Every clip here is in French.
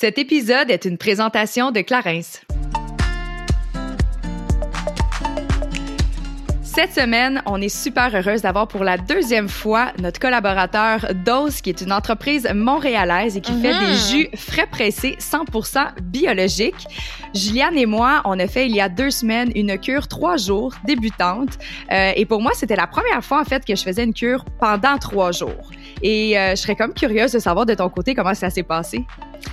Cet épisode est une présentation de Clarence. Cette semaine, on est super heureuse d'avoir pour la deuxième fois notre collaborateur Dose, qui est une entreprise montréalaise et qui fait des jus frais pressés 100% biologiques. Juliane et moi, on a fait il y a deux semaines une cure trois jours débutante. Euh, et pour moi, c'était la première fois en fait que je faisais une cure pendant trois jours. Et euh, je serais comme curieuse de savoir de ton côté comment ça s'est passé.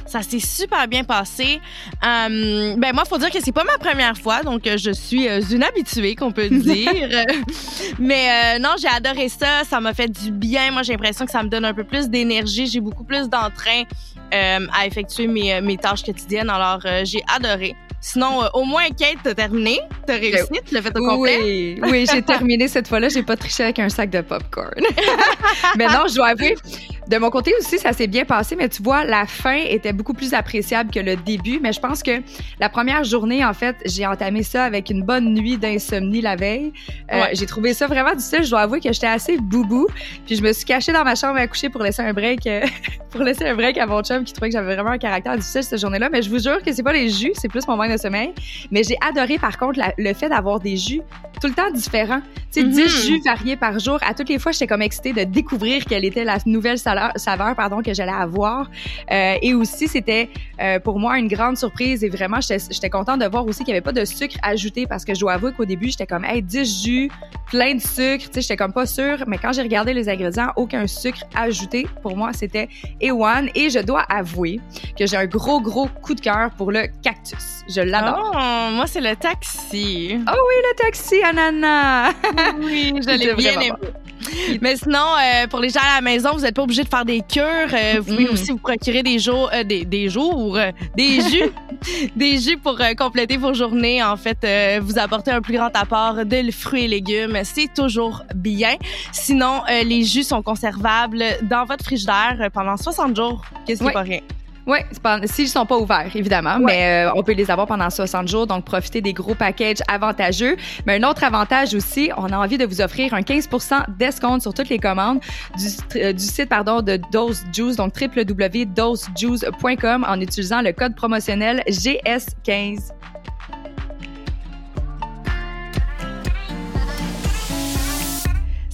Ça s'est super bien passé. Euh, ben moi, faut dire que c'est pas ma première fois, donc euh, je suis euh, une habituée, qu'on peut dire. Mais euh, non, j'ai adoré ça. Ça m'a fait du bien. Moi, j'ai l'impression que ça me donne un peu plus d'énergie. J'ai beaucoup plus d'entrain euh, à effectuer mes, mes tâches quotidiennes. Alors, euh, j'ai adoré. Sinon, euh, au moins, Kate, t'as terminé. T'as réussi. Tu l'as fait au complet. Oui, oui j'ai terminé cette fois-là. J'ai pas triché avec un sac de popcorn. mais non, je dois avouer, de mon côté aussi, ça s'est bien passé, mais tu vois, la fin était beaucoup plus appréciable que le début. Mais je pense que la première journée, en fait, j'ai entamé ça avec une bonne nuit d'insomnie la veille. Euh, Ouais. J'ai trouvé ça vraiment difficile. Je dois avouer que j'étais assez boubou. Puis je me suis cachée dans ma chambre à coucher pour laisser un break, euh, pour laisser un break à mon chum qui trouvait que j'avais vraiment un caractère difficile cette journée-là. Mais je vous jure que c'est pas les jus, c'est plus mon manque sommeil. Mais j'ai adoré, par contre, la- le fait d'avoir des jus tout le temps différents. Tu sais, Mhm. 10 jus variés par jour. À toutes les fois, j'étais comme excitée de découvrir quelle était la nouvelle saveur, saveur pardon, que j'allais avoir. Euh, et aussi, c'était euh, pour moi une grande surprise et vraiment, j'étais j'étais contente de voir aussi qu'il n'y avait pas de sucre ajouté parce que je dois avouer qu'au début, j'étais comme, hey, 10 jus, plein de sucre. Tu sais, j'étais comme pas sûre. Mais quand j'ai regardé les ingrédients, aucun sucre ajouté. Pour moi, c'était A1. Et je dois avouer que j'ai un gros, gros coup de cœur pour le cactus. Je l'adore. Oh, moi, c'est le taxi. Oh oui, le taxi, ananas! Oui, l'ai bien aimé. Mais sinon, euh, pour les gens à la maison, vous n'êtes pas obligé de faire des cures. Euh, vous pouvez Mm. aussi vous procurer des jours, euh, des, des jours, des jus, des jus pour compléter vos journées. En fait, vous apporter un plus grand apport de fruits et légumes, c'est toujours bien. Sinon, les jus sont conservables dans votre frigidaire pendant 60 jours. Qu'est-ce qui Ouais. est pas rien? Oui, s'ils sont pas ouverts, évidemment, mais euh, on peut les avoir pendant 60 jours, donc profitez des gros packages avantageux. Mais un autre avantage aussi, on a envie de vous offrir un 15 d'escompte sur toutes les commandes du, euh, du site pardon, de Dose Juice, donc www.dosejuice.com en utilisant le code promotionnel GS15.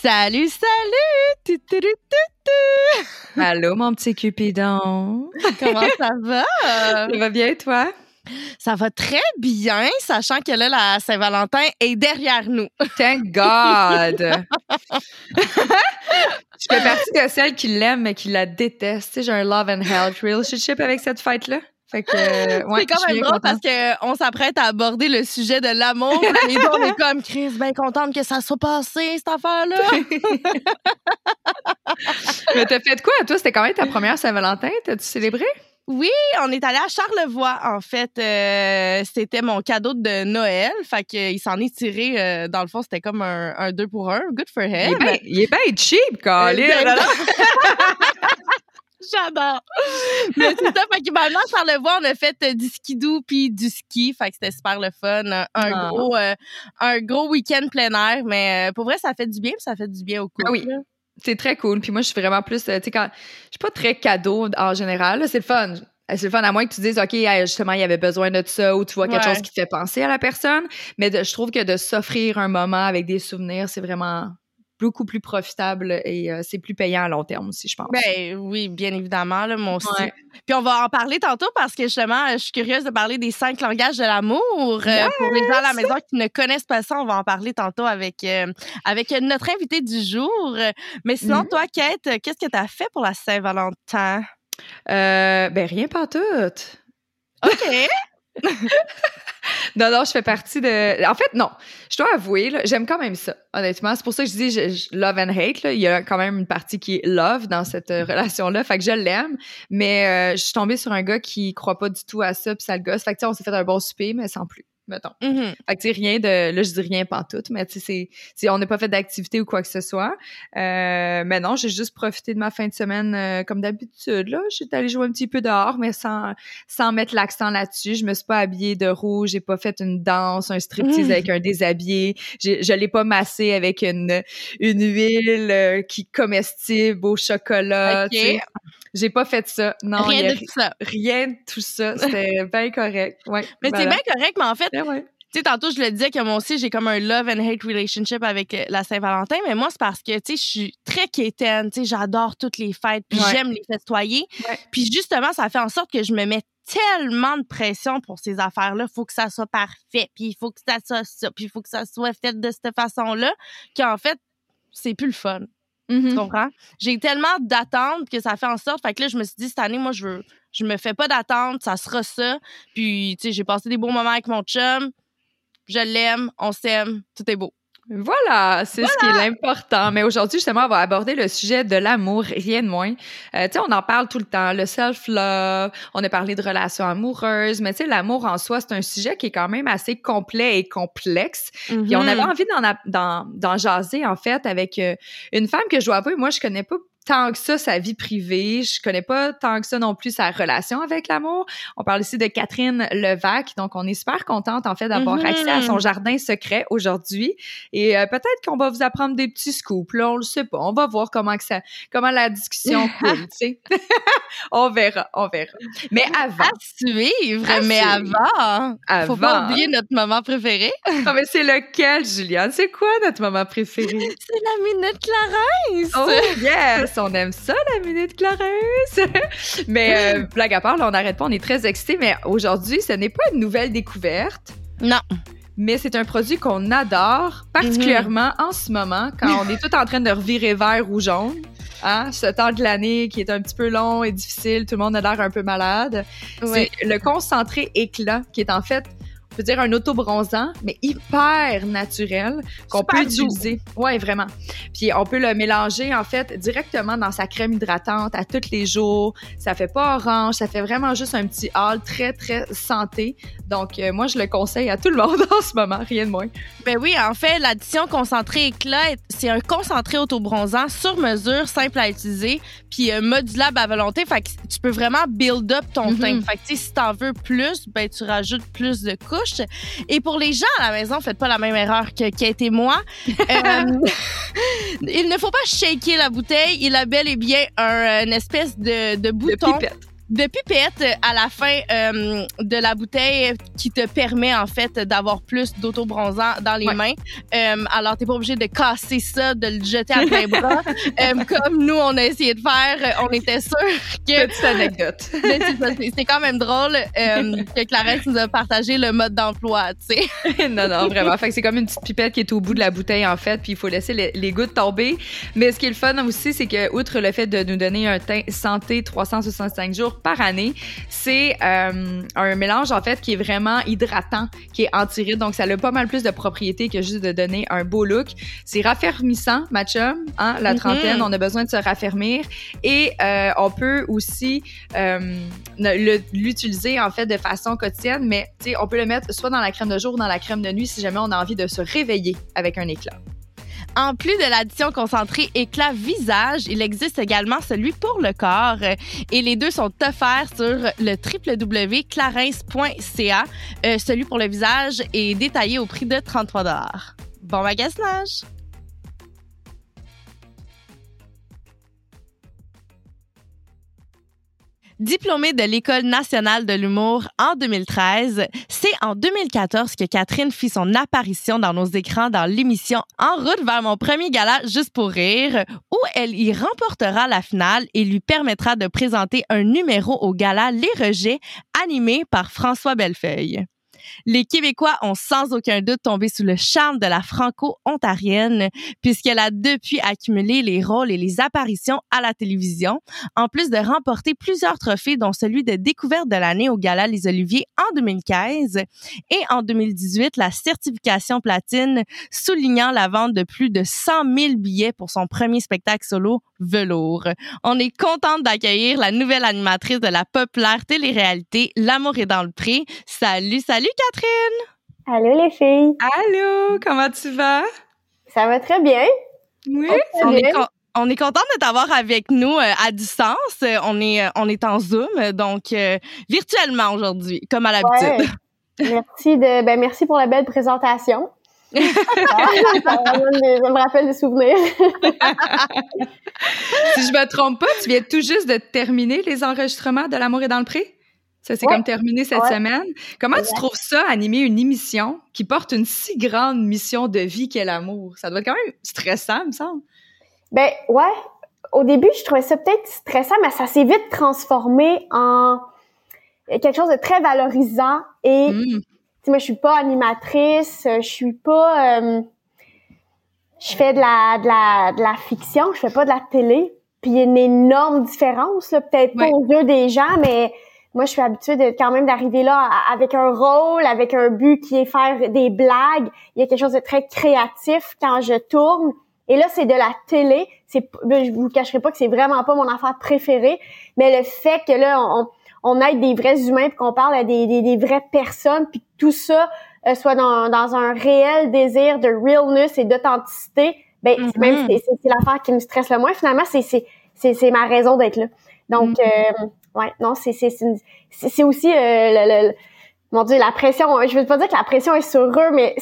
Salut, salut! Tu, tu, tu, tu, tu. Allô, mon petit Cupidon. Comment ça va? Ça va bien, toi? Ça va très bien, sachant que là, la Saint-Valentin est derrière nous. Thank God! Je fais partie de celles qui l'aiment, mais qui la détestent. Tu sais, j'ai un love and health relationship avec cette fête-là. Fait que, euh, ouais, c'est quand même drôle parce qu'on s'apprête à aborder le sujet de l'amour. Deux, on est comme Chris, bien contente que ça soit passé, cette affaire-là. Mais t'as fait quoi, toi? C'était quand même ta première Saint-Valentin? T'as-tu célébré? Oui, on est allé à Charlevoix, en fait. Euh, c'était mon cadeau de Noël. Fait qu'il s'en est tiré. euh, dans le fond, c'était comme un, un deux pour un. Good for Il him. il est bien cheap, Colin! J'adore. Mais c'est ça. Fait qu'il m'a amené à Charlevoix. On a fait euh, du skidoo puis du ski. Fait que c'était super le fun. Un, un Ah. gros, euh, un gros week-end plein air. Mais euh, pour vrai, ça fait du bien puis ça fait du bien au couple. Ah oui. C'est très cool. Puis moi, je suis vraiment plus, tu sais, quand. Je suis pas très cadeau en général. C'est le fun. C'est le fun, à moins que tu dises, OK, justement, il y avait besoin de ça, ou tu vois quelque Ouais. chose qui te fait penser à la personne. Mais de- je trouve que de s'offrir un moment avec des souvenirs, c'est vraiment beaucoup plus profitable et euh, c'est plus payant à long terme aussi, je pense. Ben oui, bien évidemment, là, mon aussi. Ouais. Puis on va en parler tantôt parce que justement, je suis curieuse de parler des cinq langages de l'amour. Euh, pour les gens à la maison qui ne connaissent pas ça, on va en parler tantôt avec, euh, avec notre invité du jour. Mais sinon, Mhm. toi, Kate, qu'est-ce que tu as fait pour la Saint-Valentin? Euh, ben, rien pas tout. OK. Non, non, je fais partie de. En fait, non. Je dois avouer, j'aime quand même ça, honnêtement. C'est pour ça que je dis je- je- love and hate. Là. Il y a quand même une partie qui est love dans cette euh, relation-là. Fait que je l'aime. Mais euh, je suis tombée sur un gars qui croit pas du tout à ça, puis ça le gosse. Fait que, on s'est fait un bon souper, mais sans plus. Mettons. Mhm. Fait que, tu rien de. Là, je dis rien pantoute, mais tu sais, c'est- on n'a pas fait d'activité ou quoi que ce soit. Euh, mais non, j'ai juste profité de ma fin de semaine euh, comme d'habitude. Là, j'étais allée jouer un petit peu dehors, mais sans, sans mettre l'accent là-dessus. Je me suis pas habillée de rouge, j'ai pas fait une danse, un striptease Mhm. avec un déshabillé. Je l'ai pas massé avec une, une huile euh, qui comestible au chocolat. Ok. tu sais. J'ai pas fait ça. Non, il Rien de tout ça. rien de tout ça. C'était bien correct. Ouais, Mais voilà. c'est bien correct, mais en fait, Ouais, ouais. Tu sais, tantôt, je le disais que moi aussi, j'ai comme un love and hate relationship avec euh, la Saint-Valentin, mais moi, c'est parce que, tu sais, je suis très quétaine, tu sais, j'adore toutes les fêtes, puis j'aime les festoyer. Puis justement, ça fait en sorte que je me mets tellement de pression pour ces affaires-là. Faut que ça soit parfait, puis il faut que ça soit ça, puis il faut que ça soit fait de cette façon-là, qu'en fait, c'est plus le fun. Mhm. Tu comprends? J'ai tellement d'attentes que ça fait en sorte. Fait que là, je me suis dit, cette année, moi, je veux. Je me fais pas d'attente, ça sera ça. Puis, tu sais, j'ai passé des beaux moments avec mon chum. Je l'aime, on s'aime, tout est beau. Voilà, c'est ce qui est l'important. Mais aujourd'hui, justement, on va aborder le sujet de l'amour, rien de moins. Euh, tu sais, on en parle tout le temps, le self-love, on a parlé de relations amoureuses, mais tu sais, l'amour en soi, c'est un sujet qui est quand même assez complet et complexe. Puis on Mhm. avait envie d'en, a- d'en, d'en jaser, en fait, avec euh, une femme que je dois avouer, moi, je connais pas tant que ça sa vie privée. Je connais pas tant que ça non plus sa relation avec l'amour. On parle ici de Catherine Levac. Donc, on est super contente, en fait, d'avoir Mhm. accès à son jardin secret aujourd'hui. Et euh, peut-être qu'on va vous apprendre des petits scoops. Là, on le sait pas. On va voir comment que ça, comment la discussion coule, on verra, on verra. Mais avant, À suivre, À mais suivre. avant, faut pas avant, oublier notre moment préféré. Ah, mais c'est lequel, Juliane? C'est quoi notre moment préféré? C'est la minute Clarence. Oh yes, on aime ça la minute Clarence. mais euh, blague à part, là, on n'arrête pas, on est très excités. Mais aujourd'hui, ce n'est pas une nouvelle découverte. Non. Mais c'est un produit qu'on adore, particulièrement en ce moment, quand on est tout en train de revirer vert ou jaune. Hein, ce temps de l'année qui est un petit peu long et difficile, tout le monde a l'air un peu malade. C'est le concentré éclat qui est en fait, peut dire un autobronzant, mais hyper naturel qu'on peut doux. utiliser. Ouais, vraiment. Puis on peut le mélanger en fait directement dans sa crème hydratante à tous les jours. Ça fait pas orange, ça fait vraiment juste un petit hall très très santé. Donc euh, moi je le conseille à tout le monde en ce moment, rien de moins. Ben oui, en fait, l'addition concentrée éclat, c'est un concentré autobronzant sur mesure, simple à utiliser, puis euh, modulable à volonté. Fait que tu peux vraiment build up ton Mhm. teint. Fait que si t'en veux plus, ben tu rajoutes plus de couches. Et pour les gens à la maison, faites pas la même erreur que Kate et moi. Euh, il ne faut pas shaker la bouteille. Il a bel et bien un, une espèce de, de De bouton pipette. De pipette à la fin euh, de la bouteille qui te permet en fait d'avoir plus d'autobronzant dans les Ouais. mains. Euh, alors t'es pas obligé de casser ça, de le jeter à plein bras euh, comme nous on a essayé de faire. On était sûr que Petite anecdote. C'est quand même drôle euh, que Clarence nous a partagé le mode d'emploi, tu sais. non, non, vraiment. Fait que c'est comme une petite pipette qui est au bout de la bouteille, en fait, puis il faut laisser les, les gouttes tomber. Mais ce qui est le fun aussi, c'est que, outre le fait de nous donner un teint santé 365 jours par année, c'est euh, un mélange, en fait, qui est vraiment hydratant, qui est anti-rides. Donc, ça a pas mal plus de propriétés que juste de donner un beau look. C'est raffermissant, ma chum, hein, la Mhm. trentaine, on a besoin de se raffermir. Et euh, on peut aussi euh, l'utiliser en fait de façon quotidienne, mais tu sais, on peut le mettre soit dans la crème de jour ou dans la crème de nuit si jamais on a envie de se réveiller avec un éclat. En plus de l'addition concentrée éclat visage, il existe également celui pour le corps et les deux sont offerts sur le www.clarins.ca. Euh, celui pour le visage est détaillé au prix de 33 Bon magasinage! Diplômée de l'École nationale de l'humour en 2013, c'est en 2014 que Catherine fit son apparition dans nos écrans dans l'émission En route vers mon premier gala juste pour rire, où elle y remportera la finale et lui permettra de présenter un numéro au gala Les Rejets, animé par François Bellefeuille. Les Québécois ont sans aucun doute tombé sous le charme de la franco-ontarienne, puisqu'elle a depuis accumulé les rôles et les apparitions à la télévision, en plus de remporter plusieurs trophées, dont celui de découverte de l'année au Gala Les Oliviers en 2015 et en 2018 la certification platine, soulignant la vente de plus de 100 000 billets pour son premier spectacle solo Velours. On est contente d'accueillir la nouvelle animatrice de la populaire télé-réalité L'amour est dans le pré. Salut, salut Catherine! Allô les filles. Allô, comment tu vas? Ça va très bien. Oui. On est, on est content de t'avoir avec nous euh, à distance. Euh, on est, euh, on est en Zoom, donc virtuellement aujourd'hui, comme à l'habitude. Merci de, ben merci pour la belle présentation. ça, me rappelle des souvenirs. si je me trompe pas, tu viens tout juste de terminer les enregistrements de L'amour est dans le pré? Ça s'est comme terminé cette semaine. Comment tu trouves ça, animer une émission qui porte une si grande mission de vie qu'est l'amour? Ça doit être quand même stressant, me semble. Ben ouais. Au début, je trouvais ça peut-être stressant, mais ça s'est vite transformé en quelque chose de très valorisant. Et mmh. moi, je suis pas animatrice, je suis pas. Euh, je fais de la, de la de la fiction, je fais pas de la télé. Puis il y a une énorme différence, peut-être pas aux yeux des gens, mais moi, je suis habituée de quand même d'arriver là avec un rôle, avec un but qui est faire des blagues. Il y a quelque chose de très créatif quand je tourne. Et là, c'est de la télé. C'est, ben, je vous cacherai pas que c'est vraiment pas mon affaire préférée, mais le fait que là, on, on aide des vrais humains, puis qu'on parle à des, des, des, vraies personnes, puis que tout ça euh, soit dans, dans un réel désir de realness et d'authenticité, ben mm-hmm. même c'est, c'est, l'affaire qui me stresse le moins. Finalement, c'est, c'est, ma raison d'être là. Donc, mm-hmm. euh, ouais, non, c'est, c'est, c'est, aussi euh, le, le mon Dieu, la pression, je veux pas dire que la pression est sur eux, mais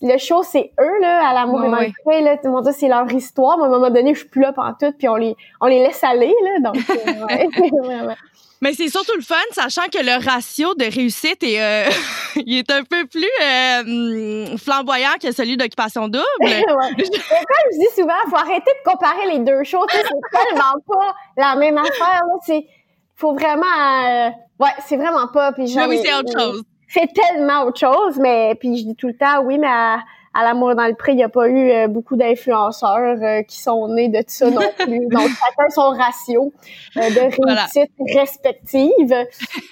le show, c'est eux, là, à l'amour et là. Mon Dieu, c'est leur histoire. Mais à un moment donné, je suis plus là pendant tout, puis on les, on les laisse aller, là. Donc, euh, Mais c'est surtout le fun, sachant que le ratio de réussite est, euh, il est un peu plus euh, flamboyant que celui d'occupation double. ouais. Comme je dis souvent, faut arrêter de comparer les deux shows. C'est tellement pas la même affaire. C'est, faut vraiment, ouais, c'est vraiment pas. Puis oui, c'est autre chose c'est tellement autre chose, mais puis je dis tout le temps, oui, mais à, l'amour dans le prix, il n'y a pas eu euh, beaucoup d'influenceurs euh, qui sont nés de ça non plus. Donc, chacun son ratio euh, de réussite respective.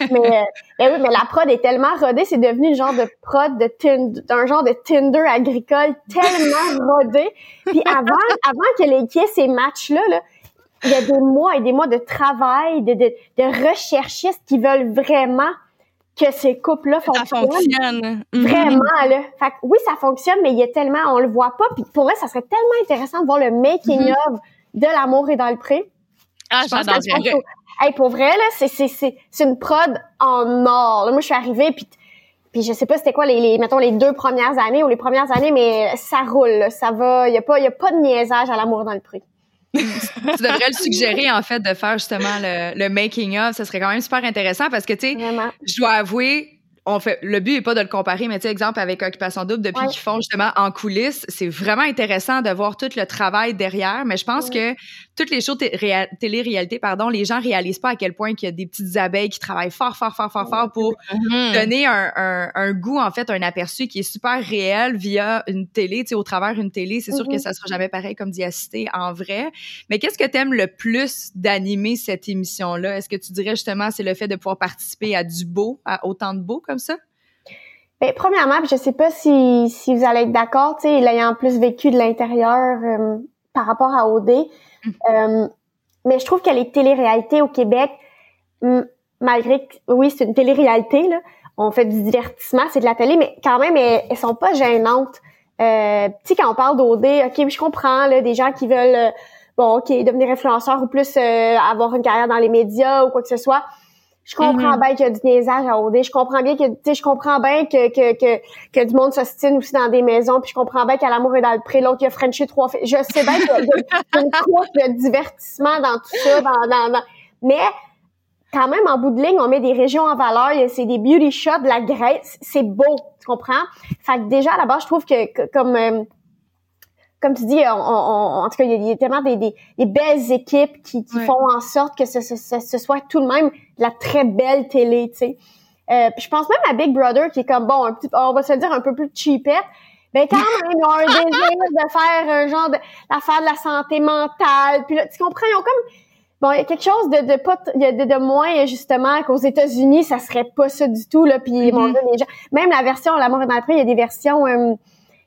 Mais, oui, mais la prod est tellement rodée, c'est devenu le genre de prod de d'un genre de Tinder agricole tellement rodé. Puis avant, avant que les qu'il ces matchs-là, là, il y a des mois et des mois de travail, de, de, de recherchistes qui veulent vraiment que ces couples-là fonctionnent. Mhm. Vraiment, là. Fait oui, ça fonctionne, mais il y a tellement, on le voit pas. Puis pour moi, ça serait tellement intéressant de voir le making mhm. of de l'amour et dans le pré. Ah, j'adore. Hey, pour vrai, là, c'est, c'est, c'est, c'est une prod en or. Là, moi, je suis arrivée, puis puis je sais pas c'était quoi les, les mettons les deux premières années ou les premières années mais ça roule ça va il y a pas il y a pas de niaisage à l'amour dans le prix tu devrais le suggérer, en fait, de faire justement le, le making-of. Ce serait quand même super intéressant parce que, tu sais, je dois avouer, on fait le but est pas de le comparer mais tu sais exemple avec occupation double depuis qu'ils font justement en coulisses c'est vraiment intéressant de voir tout le travail derrière. Mais je pense que toutes les shows télé-réalité pardon les gens réalisent pas à quel point qu'il y a des petites abeilles qui travaillent fort fort fort fort fort pour mm-hmm. donner un, un, un, goût en fait un aperçu qui est super réel via une télé tu sais au travers une télé c'est sûr que mm-hmm. ça sera jamais pareil comme d'y assister en vrai mais qu'est-ce que tu aimes le plus d'animer cette émission là est-ce que tu dirais justement c'est le fait de pouvoir participer à du beau à autant de beau comme ça? Ben, premièrement, je sais pas si, si vous allez être d'accord, tu sais, ayant plus vécu de l'intérieur euh, par rapport à OD. Euh, mais je trouve que les téléréalités au Québec, malgré que, oui, c'est une télé-réalité, là, on fait du divertissement, c'est de la télé, mais quand même, elles, sont pas gênantes. Euh, tu sais, quand on parle d'OD, OK, je comprends, là, des gens qui veulent, bon, OK, devenir influenceurs ou plus avoir une carrière dans les médias ou quoi que ce soit, je comprends mm-hmm. bien qu'il y a du niaisage à OD. Je comprends bien que, tu sais, je comprends bien que, que, que, que du monde s'ostine aussi dans des maisons. Puis je comprends bien qu'à l'amour est dans le pré. L'autre, il a Frenché trois. Je sais bien qu'il y a une couche de divertissement dans tout ça. Dans, dans, dans, Mais, quand même, en bout de ligne, on met des régions en valeur. C'est des beauty shots, de la Grèce. C'est beau. Tu comprends? Fait que déjà, à la base, je trouve que, comme, euh, comme tu dis, on, on, en tout cas, il y, a tellement des, des, des belles équipes qui, qui font en sorte que ce, ce, ce, soit tout de même de la très belle télé, tu sais. Euh, je pense même à Big Brother qui est comme bon, un petit, on va se dire un peu plus cheapette, ben quand même ils ont un désir de faire un genre de l'affaire de la santé mentale. Puis là, tu comprends, ils ont comme bon, il y a quelque chose de de pas de, de, moins justement qu'aux États-Unis, ça serait pas ça du tout là. Puis mm-hmm. les gens, même la version l'amour le prix, il y a des versions euh,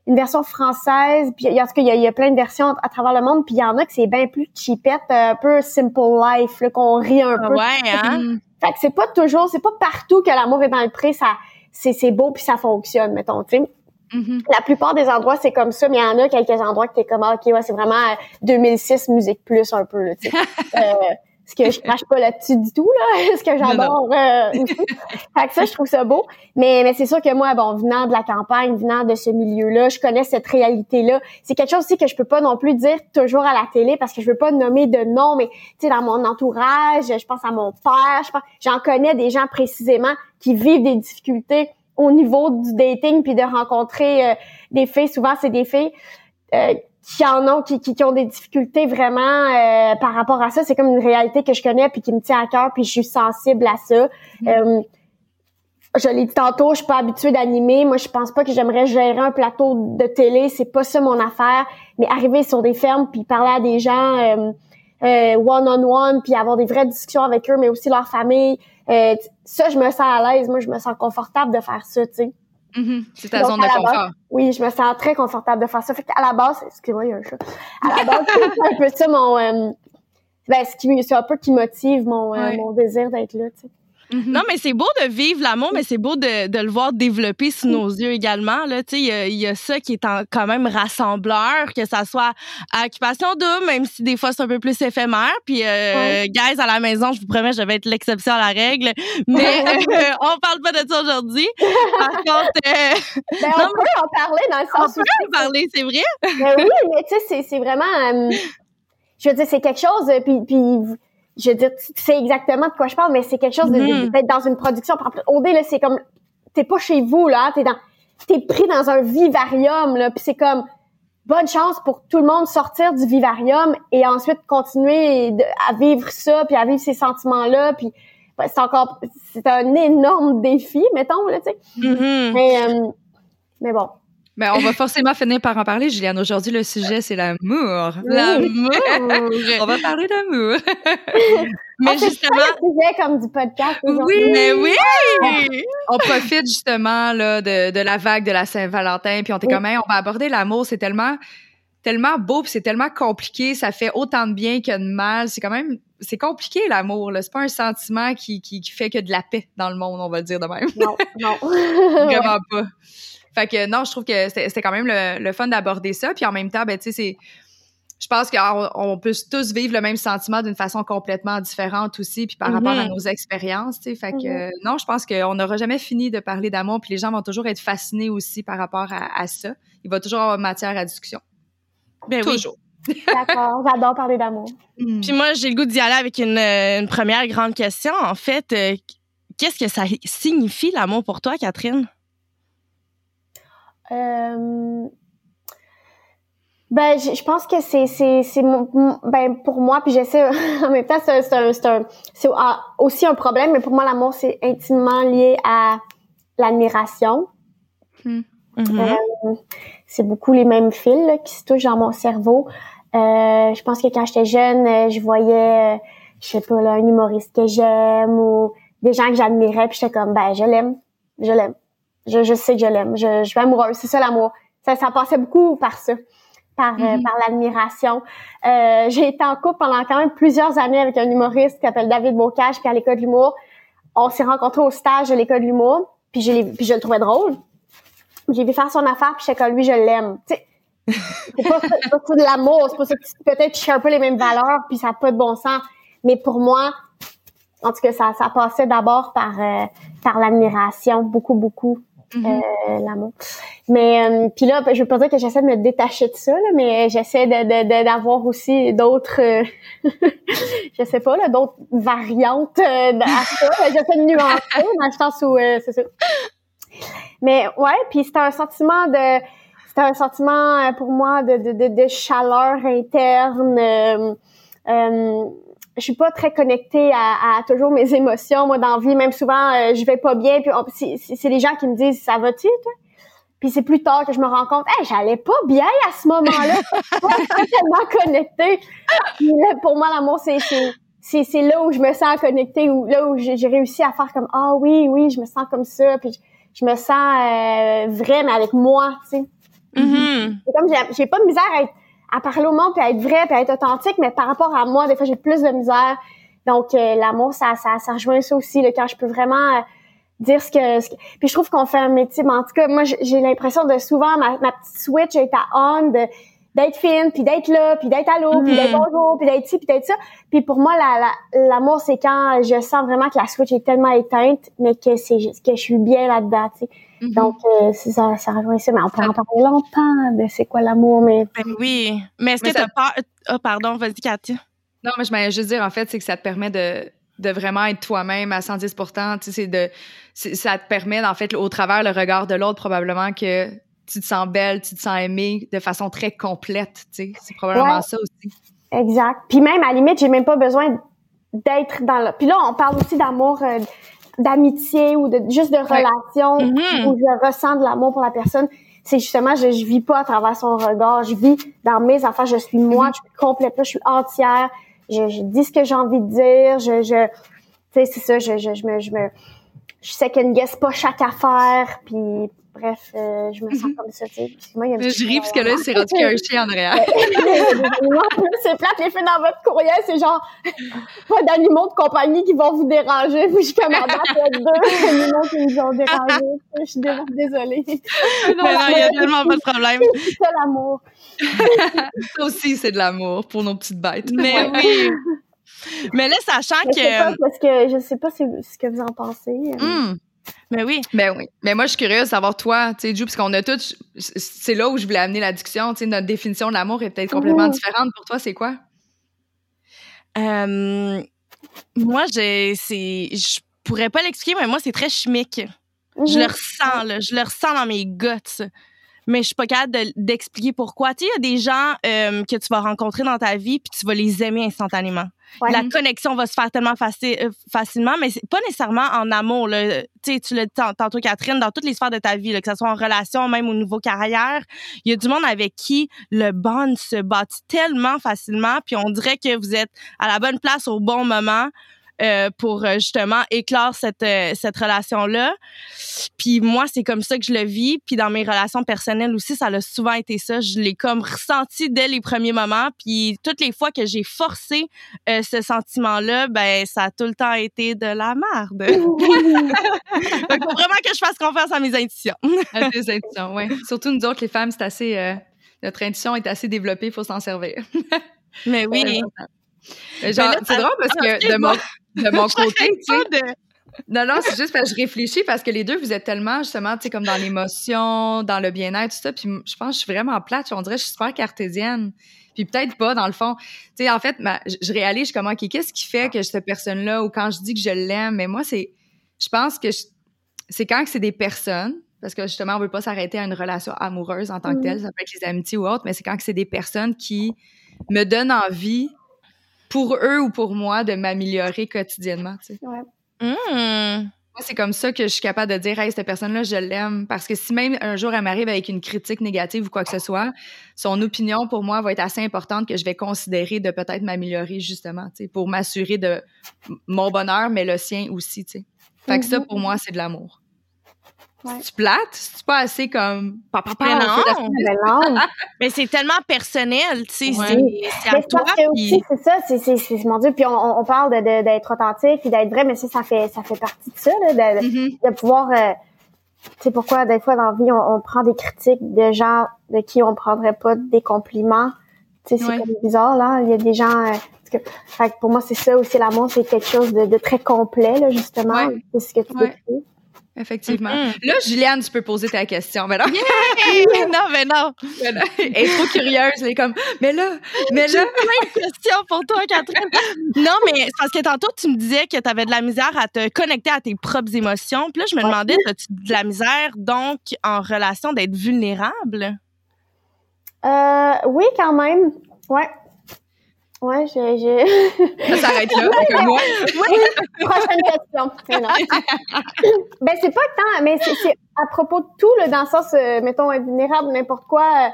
une version française, puis en tout cas, il y, a, il y a plein de versions à travers le monde, puis il y en a que c'est bien plus cheapette, un peu simple life, qu'on rit un peu. Ouais, hein? Fait que c'est pas toujours, c'est pas partout que l'amour est dans le prix, ça c'est beau puis ça fonctionne, mettons, tu sais. Mhm. La plupart des endroits, c'est comme ça, mais il y en a quelques endroits que t'es comme, ah, OK, ouais, c'est vraiment 2006 musique plus un peu, là, tu sais. euh, ce que je crache pas là-dessus du tout, là, ce que j'adore euh, fait que ça, je trouve ça beau. Mais, mais c'est sûr que moi, bon, venant de la campagne, venant de ce milieu-là, je connais cette réalité-là. C'est quelque chose aussi que je peux pas non plus dire toujours à la télé parce que je veux pas nommer de nom, mais tu sais, dans mon entourage, je pense à mon père, je pense, j'en connais des gens précisément qui vivent des difficultés au niveau du dating puis de rencontrer euh, des filles. Souvent, c'est des filles euh, qui en ont, qui, qui, ont des difficultés vraiment euh, par rapport à ça. C'est comme une réalité que je connais puis qui me tient à cœur puis je suis sensible à ça. Euh, je l'ai dit tantôt, je suis pas habituée d'animer. Moi, je pense pas que j'aimerais gérer un plateau de télé. C'est pas ça mon affaire. Mais arriver sur des fermes puis parler à des gens euh, one on one puis avoir des vraies discussions avec eux, mais aussi leur famille. ça, je me sens à l'aise. Moi, je me sens confortable de faire ça. Tu sais. Mm-hmm. C'est ta zone de confort. oui, je me sens très confortable de faire ça. Fait qu'à la base, excusez-moi, il y a un chat. À la base, c'est un peu ça mon, euh, ben, ce qui, c'est un peu qui motive mon, euh, mon désir d'être là, tu sais. Non, mais c'est beau de vivre l'amour, mais c'est beau de, de, le voir développer sous nos yeux également. Il y, a, y a ça qui est en, quand même rassembleur, que ça soit à occupation double, même si des fois c'est un peu plus éphémère. Puis, euh, guys, à la maison, je vous promets, je vais être l'exception à la règle. Mais euh, on parle pas de ça aujourd'hui. Par contre, euh, ben, on peut en parler dans le sens On peut en parler, c'est vrai. Ben oui, mais tu sais, c'est vraiment... Euh, je veux dire, c'est quelque chose... Puis, puis je veux dire, tu sais exactement de quoi je parle, mais c'est quelque chose de, mm-hmm. d'être dans une production. Par exemple, OD, là, c'est comme, t'es pas chez vous, là, t'es dans, t'es pris dans un vivarium, là, puis c'est comme, bonne chance pour tout le monde sortir du vivarium et ensuite continuer à vivre ça, puis à vivre ces sentiments-là, puis ben, c'est encore, c'est un énorme défi, mettons, là, tu sais. Mm-hmm. Mais, euh, mais bon, mais on va forcément finir par en parler, Juliane. Aujourd'hui, le sujet, c'est l'amour. L'amour! on va parler d'amour. mais justement. C'est sujet comme du podcast. Oui, mais oui! On, profite justement là, de, de la vague de la Saint-Valentin, puis on était comme, on va aborder l'amour. C'est tellement tellement beau puis c'est tellement compliqué, ça fait autant de bien que de mal. C'est quand même c'est compliqué l'amour là, c'est pas un sentiment qui, qui, qui fait que de la paix dans le monde, on va le dire de même. Non, non. Vraiment pas. Fait que non, je trouve que c'était quand même le, fun d'aborder ça. Puis en même temps, ben, tu sais, c'est. Je pense qu'on peut tous vivre le même sentiment d'une façon complètement différente aussi, puis par rapport à Mm-hmm. nos expériences, tu sais. Fait que Mhm. non, je pense qu'on n'aura jamais fini de parler d'amour, puis les gens vont toujours être fascinés aussi par rapport à, à ça. Il va toujours avoir matière à discussion. Ben oui. toujours. D'accord, j'adore parler d'amour. Mm. Puis moi, j'ai le goût d'y aller avec une, euh, une première grande question. En fait, euh, qu'est-ce que ça signifie l'amour pour toi, Catherine? Euh, ben, je, je pense que c'est c'est c'est ben pour moi puis j'essaie en même temps c'est c'est un- c'est un- c'est un- aussi un problème mais pour moi l'amour c'est intimement lié à l'admiration. Mhm. Euh, c'est beaucoup les mêmes fils là, qui se touchent dans mon cerveau. Euh, je pense que quand j'étais jeune, euh, je voyais, je sais pas, là, un humoriste que j'aime ou des gens que j'admirais, puis j'étais comme, ben, je l'aime, je l'aime. Je, je sais que je l'aime, je, je suis amoureuse, c'est ça l'amour. Ça, ça passait beaucoup par ça, par, euh, Mhm. par l'admiration. Euh, j'ai été en couple pendant quand même plusieurs années avec un humoriste qui s'appelle David Bocage, puis à l'école de l'humour. On s'est rencontrés au stage de l'école de l'humour, puis je, puis je le trouvais drôle. J'ai vu faire son affaire, puis j'étais comme lui, je l'aime. Sais, c'est pas, pas ça de l'amour, c'est pas ça que tu- peut-être tu un peu les mêmes valeurs, puis ça n'a pas de bon sens. Mais pour moi, en tout cas, ça, ça passait d'abord par, euh, par l'admiration, beaucoup, beaucoup, Euh, l'amour. Mais euh, puis là, je veux pas dire que j'essaie de me détacher de ça, là, mais j'essaie de, de, de- d'avoir aussi d'autres, euh, je sais pas, là, d'autres variantes euh, à ça. J'essaie de nuancer dans le sens où euh, c'est ça. Mais ouais, puis c'était un sentiment de c'était un sentiment pour moi de, de, de, de chaleur interne. Je suis pas très connectée à, à toujours mes émotions. Moi, dans la vie, même souvent, euh, je vais pas bien. Puis c'est c'est les gens qui me disent ça va-tu, toi? Puis c'est plus tard que je me rends compte, hey, j'allais pas bien à ce moment-là. Je suis pas tellement connectée. Puis là, pour moi, l'amour, c'est c'est là où je me sens connectée, ou là où j'ai réussi à faire comme ah oui, oui, je me sens comme ça. Puis je, je me sens euh, vraie, mais avec moi, tu sais. Mhm. C'est comme j'ai- j'ai pas de misère à, être, à parler au monde puis à être vrai puis à être authentique, mais par rapport à moi, des fois j'ai plus de misère. Donc euh, l'amour, ça, ça, ça rejoint ça aussi, là, quand je peux vraiment euh, dire ce que, puis je trouve qu'on fait un métier mais en tout cas moi j'ai l'impression de souvent ma, ma petite switch est à on de d'être fine puis d'être là puis d'être à l'eau puis d'être Mhm. bonjour puis d'être ci puis d'être ça puis pour moi la la- l'amour c'est quand je sens vraiment que la switch est tellement éteinte mais que c'est que je suis bien là-dedans tu sais Mhm. donc euh, c'est ça ça rejoint ça mais on peut en parler longtemps de c'est quoi l'amour mais Ben oui. Mais est-ce Mais que ça- t'as peur? Ah, pardon, vas-y, Katia. Non, mais je m'allais juste dire, en fait, c'est que ça te permet de, de vraiment être toi-même à 110 Tu sais, c'est de, c'est- ça te permet, en fait, au travers le regard de l'autre, probablement que tu te sens belle, tu te sens aimée de façon très complète, tu sais. C'est probablement Ouais. ça aussi. Exact. Puis même à la limite, j'ai même pas besoin d'être dans le. Puis là, on parle aussi d'amour, euh, d'amitié ou de juste de relation Mhm. où je ressens de l'amour pour la personne. C'est justement, je, je vis pas à travers son regard. Je vis dans mes affaires. Je suis moi. Je suis complète. Je suis entière. Je, je dis ce que j'ai envie de dire. Je, je, tu sais, c'est ça. Je, je, je me, je me, je sais qu'elle ne guesse pas chaque affaire. Puis bref, euh, je me sens comme ça. Tu sais. Moi, il y a Je ris parce que là, c'est rendu qu'il y a un chien en arrière. c'est plate, les filles dans votre courriel, c'est genre pas d'animaux de compagnie qui vont vous déranger. Puis je a deux animaux qui nous ont dérangés. Je suis dé- désolée. Mais non, il y a tellement pas de problème. C'est l'amour. Ça aussi, c'est de l'amour pour nos petites bêtes. Mais oui. Mais là, sachant Mais je sais pas, que. parce que je sais pas ce que vous en pensez. Hum. Mais oui. Ben oui. Mais moi, je suis curieuse de savoir, toi, tu sais, Ju, parce qu'on a tous. C'est là où je voulais amener la discussion. Tu sais, notre définition de l'amour est peut-être complètement différente. Pour toi, c'est quoi? Euh, moi, j'ai, c'est, je pourrais pas l'expliquer, mais moi, c'est très chimique. Je le Mhm. ressens, là. Je le ressens dans mes guts. Mais je suis pas capable de- d'expliquer pourquoi. Tu sais, il y a des gens euh, que tu vas rencontrer dans ta vie, puis tu vas les aimer instantanément. Ouais. La connexion va se faire tellement faci- euh, facilement, mais c'est pas nécessairement en amour. Là. Tu sais, tu l'as dit tant- tantôt, Catherine, dans toutes les sphères de ta vie, là, que ce soit en relation, même au niveau carrière, il y a du monde avec qui le bond se bâtit tellement facilement, puis on dirait que vous êtes à la bonne place au bon moment. Euh, pour euh, justement éclore cette euh, cette relation là puis moi c'est comme ça que je le vis. Puis dans mes relations personnelles aussi ça l'a souvent été ça. Je l'ai comme ressenti dès les premiers moments. Puis toutes les fois que j'ai forcé euh, ce sentiment là ben ça a tout le temps été de la merde qu'il faut vraiment que je fasse confiance à mes intuitions. À tes intuitions, ouais. Surtout nous autres, les femmes, c'est assez. euh, notre intuition est assez développée, il faut s'en servir. mais oui. Genre, c'est drôle parce que de mon, de mon côté, tu sais. de- Non, non, c'est juste parce que je réfléchis parce que les deux, vous êtes tellement, justement, tu sais, comme dans l'émotion, dans le bien-être, tout ça. Puis je pense que je suis vraiment plate. On dirait que je suis super cartésienne. Puis peut-être pas, dans le fond. Tu sais, en fait, ma- je, réalise, je suis comme, OK, qu'est-ce qui fait que cette personne-là, ou quand je dis que je l'aime, mais moi, c'est, je pense que c'est quand que c'est des personnes, parce que justement, on veut pas s'arrêter à une relation amoureuse en tant que Mhm. telle, ça peut être les amitiés ou autres, mais c'est quand que c'est des personnes qui me donnent envie, pour eux ou pour moi, de m'améliorer quotidiennement, tu sais. Ouais. Hmm. Moi, c'est comme ça que je suis capable de dire, hey, cette personne-là, je l'aime. Parce que si même un jour elle m'arrive avec une critique négative ou quoi que ce soit, son opinion pour moi va être assez importante que je vais considérer de peut-être m'améliorer justement, tu sais, pour m'assurer de mon bonheur, mais le sien aussi, tu sais. Fait que ça, Mhm. pour moi, c'est de l'amour. Ouais. C'est plate? C'est pas assez comme papa, Mais non. Mais non. mais c'est tellement personnel tu sais Ouais. c'est- c'est à toi puis- c'est ça, c'est, c'est, c'est, mon Dieu, puis on, on parle de, de- d'être authentique puis d'être vrai, mais ça, ça fait, ça fait partie de ça, là, de, Mhm. de pouvoir, euh, tu sais, pourquoi des fois dans la vie, on, on prend des critiques de gens de qui on prendrait pas des compliments. Tu sais, c'est Ouais. comme bizarre, là. Il y a des gens, euh, parce que, fait que pour moi, c'est ça aussi, l'amour, c'est quelque chose de, de très complet, là, justement. Ouais. C'est ce que tu Ouais. Effectivement. Là, Juliane, tu peux poser ta question. Mais là, non mais non elle est trop curieuse. Elle est comme, mais là, mais là. question pour toi, Catherine. non, mais c'est parce que tantôt, tu me disais que tu avais de la misère à te connecter à tes propres émotions. Puis là, je me demandais, as-tu de la misère, donc, en relation, d'être vulnérable? Euh, oui, quand même. Ouais. Ouais, j'ai, j'ai... Ça s'arrête là. Moi, Prochaine question. Ben, c'est pas tant, mais c'est, à propos de tout, là, dans le sens, euh, mettons, vulnérable, n'importe quoi. euh,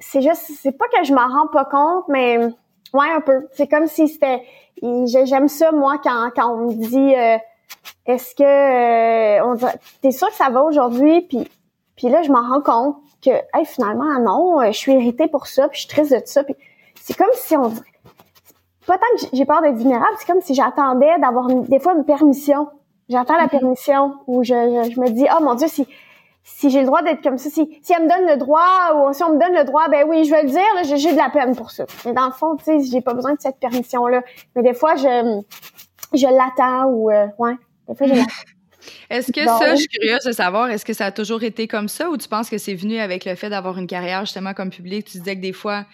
c'est juste, c'est pas que je m'en rends pas compte, mais ouais, un peu. C'est comme si c'était, j'aime ça, moi, quand, quand on me dit, euh, est-ce que, euh, on dirait, t'es sûr que ça va aujourd'hui? Puis, puis là, je m'en rends compte que, hey, finalement, non, je suis irritée pour ça, puis je suis triste de ça. Puis c'est comme si on pas tant que j'ai- peur d'être vulnérable, c'est comme si j'attendais d'avoir des fois une permission J'attends la permission ou je, je, me dis, oh mon Dieu, si, si j'ai le droit d'être comme ça, si, si elle me donne le droit ou si on me donne le droit, ben oui, je vais le dire, j'ai de la peine pour ça. Mais dans le fond, tu sais, j'ai pas besoin de cette permission-là. Mais des fois, je, je l'attends ou, euh, ouais, des fois, je l'attends. Est-ce que ça, je suis curieuse de savoir, est-ce que ça a toujours été comme ça ou tu penses que c'est venu avec le fait d'avoir une carrière justement comme public? Tu disais que des fois,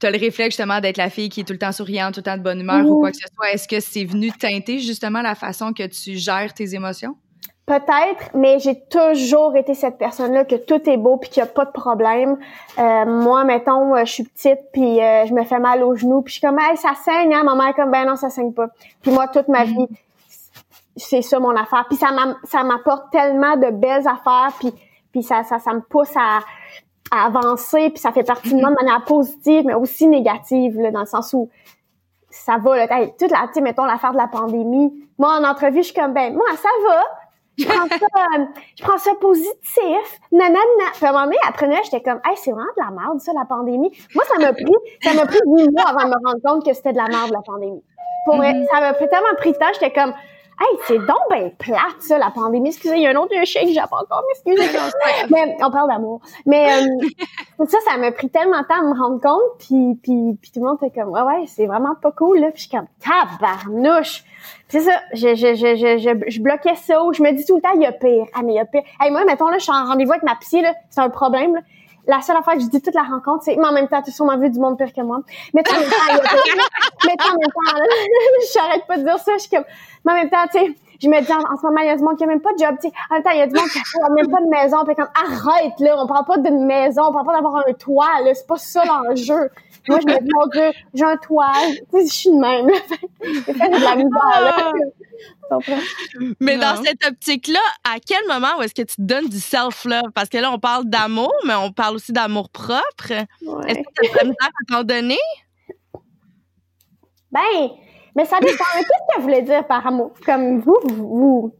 tu as le réflexe justement d'être la fille qui est tout le temps souriante, tout le temps de bonne humeur ou quoi que ce soit. Est-ce que c'est venu teinter justement la façon que tu gères tes émotions? Peut-être, mais j'ai toujours été cette personne-là que tout est beau puis qu'il n'y a pas de problème. Euh, moi, mettons, euh, je suis petite puis euh, je me fais mal aux genoux puis je suis comme, hey, ça saigne, hein? Ma mère est comme, ben non, ça saigne pas. Puis moi, toute ma vie, c'est ça mon affaire. Puis ça ça m'apporte tellement de belles affaires puis puis ça, ça, ça me pousse à, avancer puis ça fait partie de moi de manière positive mais aussi négative là, dans le sens où ça va là, toute la, tu mettons l'affaire de la pandémie. Moi, en entrevue, je suis comme, ben moi, ça va je prends ça, je prends ça positif, nanana. Puis à un moment donné, après Noël, j'étais comme, hey, c'est vraiment de la merde, ça, la pandémie. Moi, ça m'a pris, ça m'a pris huit mois avant de me rendre compte que c'était de la merde, la pandémie. Pour vrai, mm-hmm. ça m'a tellement pris de temps, j'étais comme, hey, c'est donc ben plate, ça, la pandémie. Excusez, il y a un autre chèque, j'ai pas encore, excusez. mais on parle d'amour. Mais euh, ça, ça m'a pris tellement de temps à me rendre compte, puis, puis, puis tout le monde était comme, ouais, ouais, c'est vraiment pas cool, là. Puis je suis comme, tabarnouche c'est ça, je, je, je, je, je, bloquais ça je me dis tout le temps, il y a pire. Ah, mais il y a pire. Hey, moi, mettons, là, je suis en rendez-vous avec ma psy, là, c'est un problème, là. La seule affaire que je dis toute la rencontre, c'est, mais en même temps, tu as sûrement vu du monde pire que moi. Mais en même temps, il a mais en même temps, là, j'arrête pas de dire ça, je suis comme, mais en même temps, tu sais, je me dis, en, ce moment, il y a du monde qui a même pas de job, tu sais. En même temps, il y a du monde qui a même pas de maison. Puis comme, arrête, là, on parle pas d'une maison, on parle pas d'avoir un toit, là. C'est pas ça l'enjeu. Moi, je me dis, mon Dieu, j'ai un toit. Tu sais, je suis de même. J'ai fait de la misère, là. Mais dans cette optique-là, à quel moment est-ce que tu te donnes du self-love? Parce que là, on parle d'amour, mais on parle aussi d'amour propre. Est-ce que tu as à t'en donner? Ben, mais ça dépend. Qu'est-ce que vous voulez dire par amour? Comme vous, vous,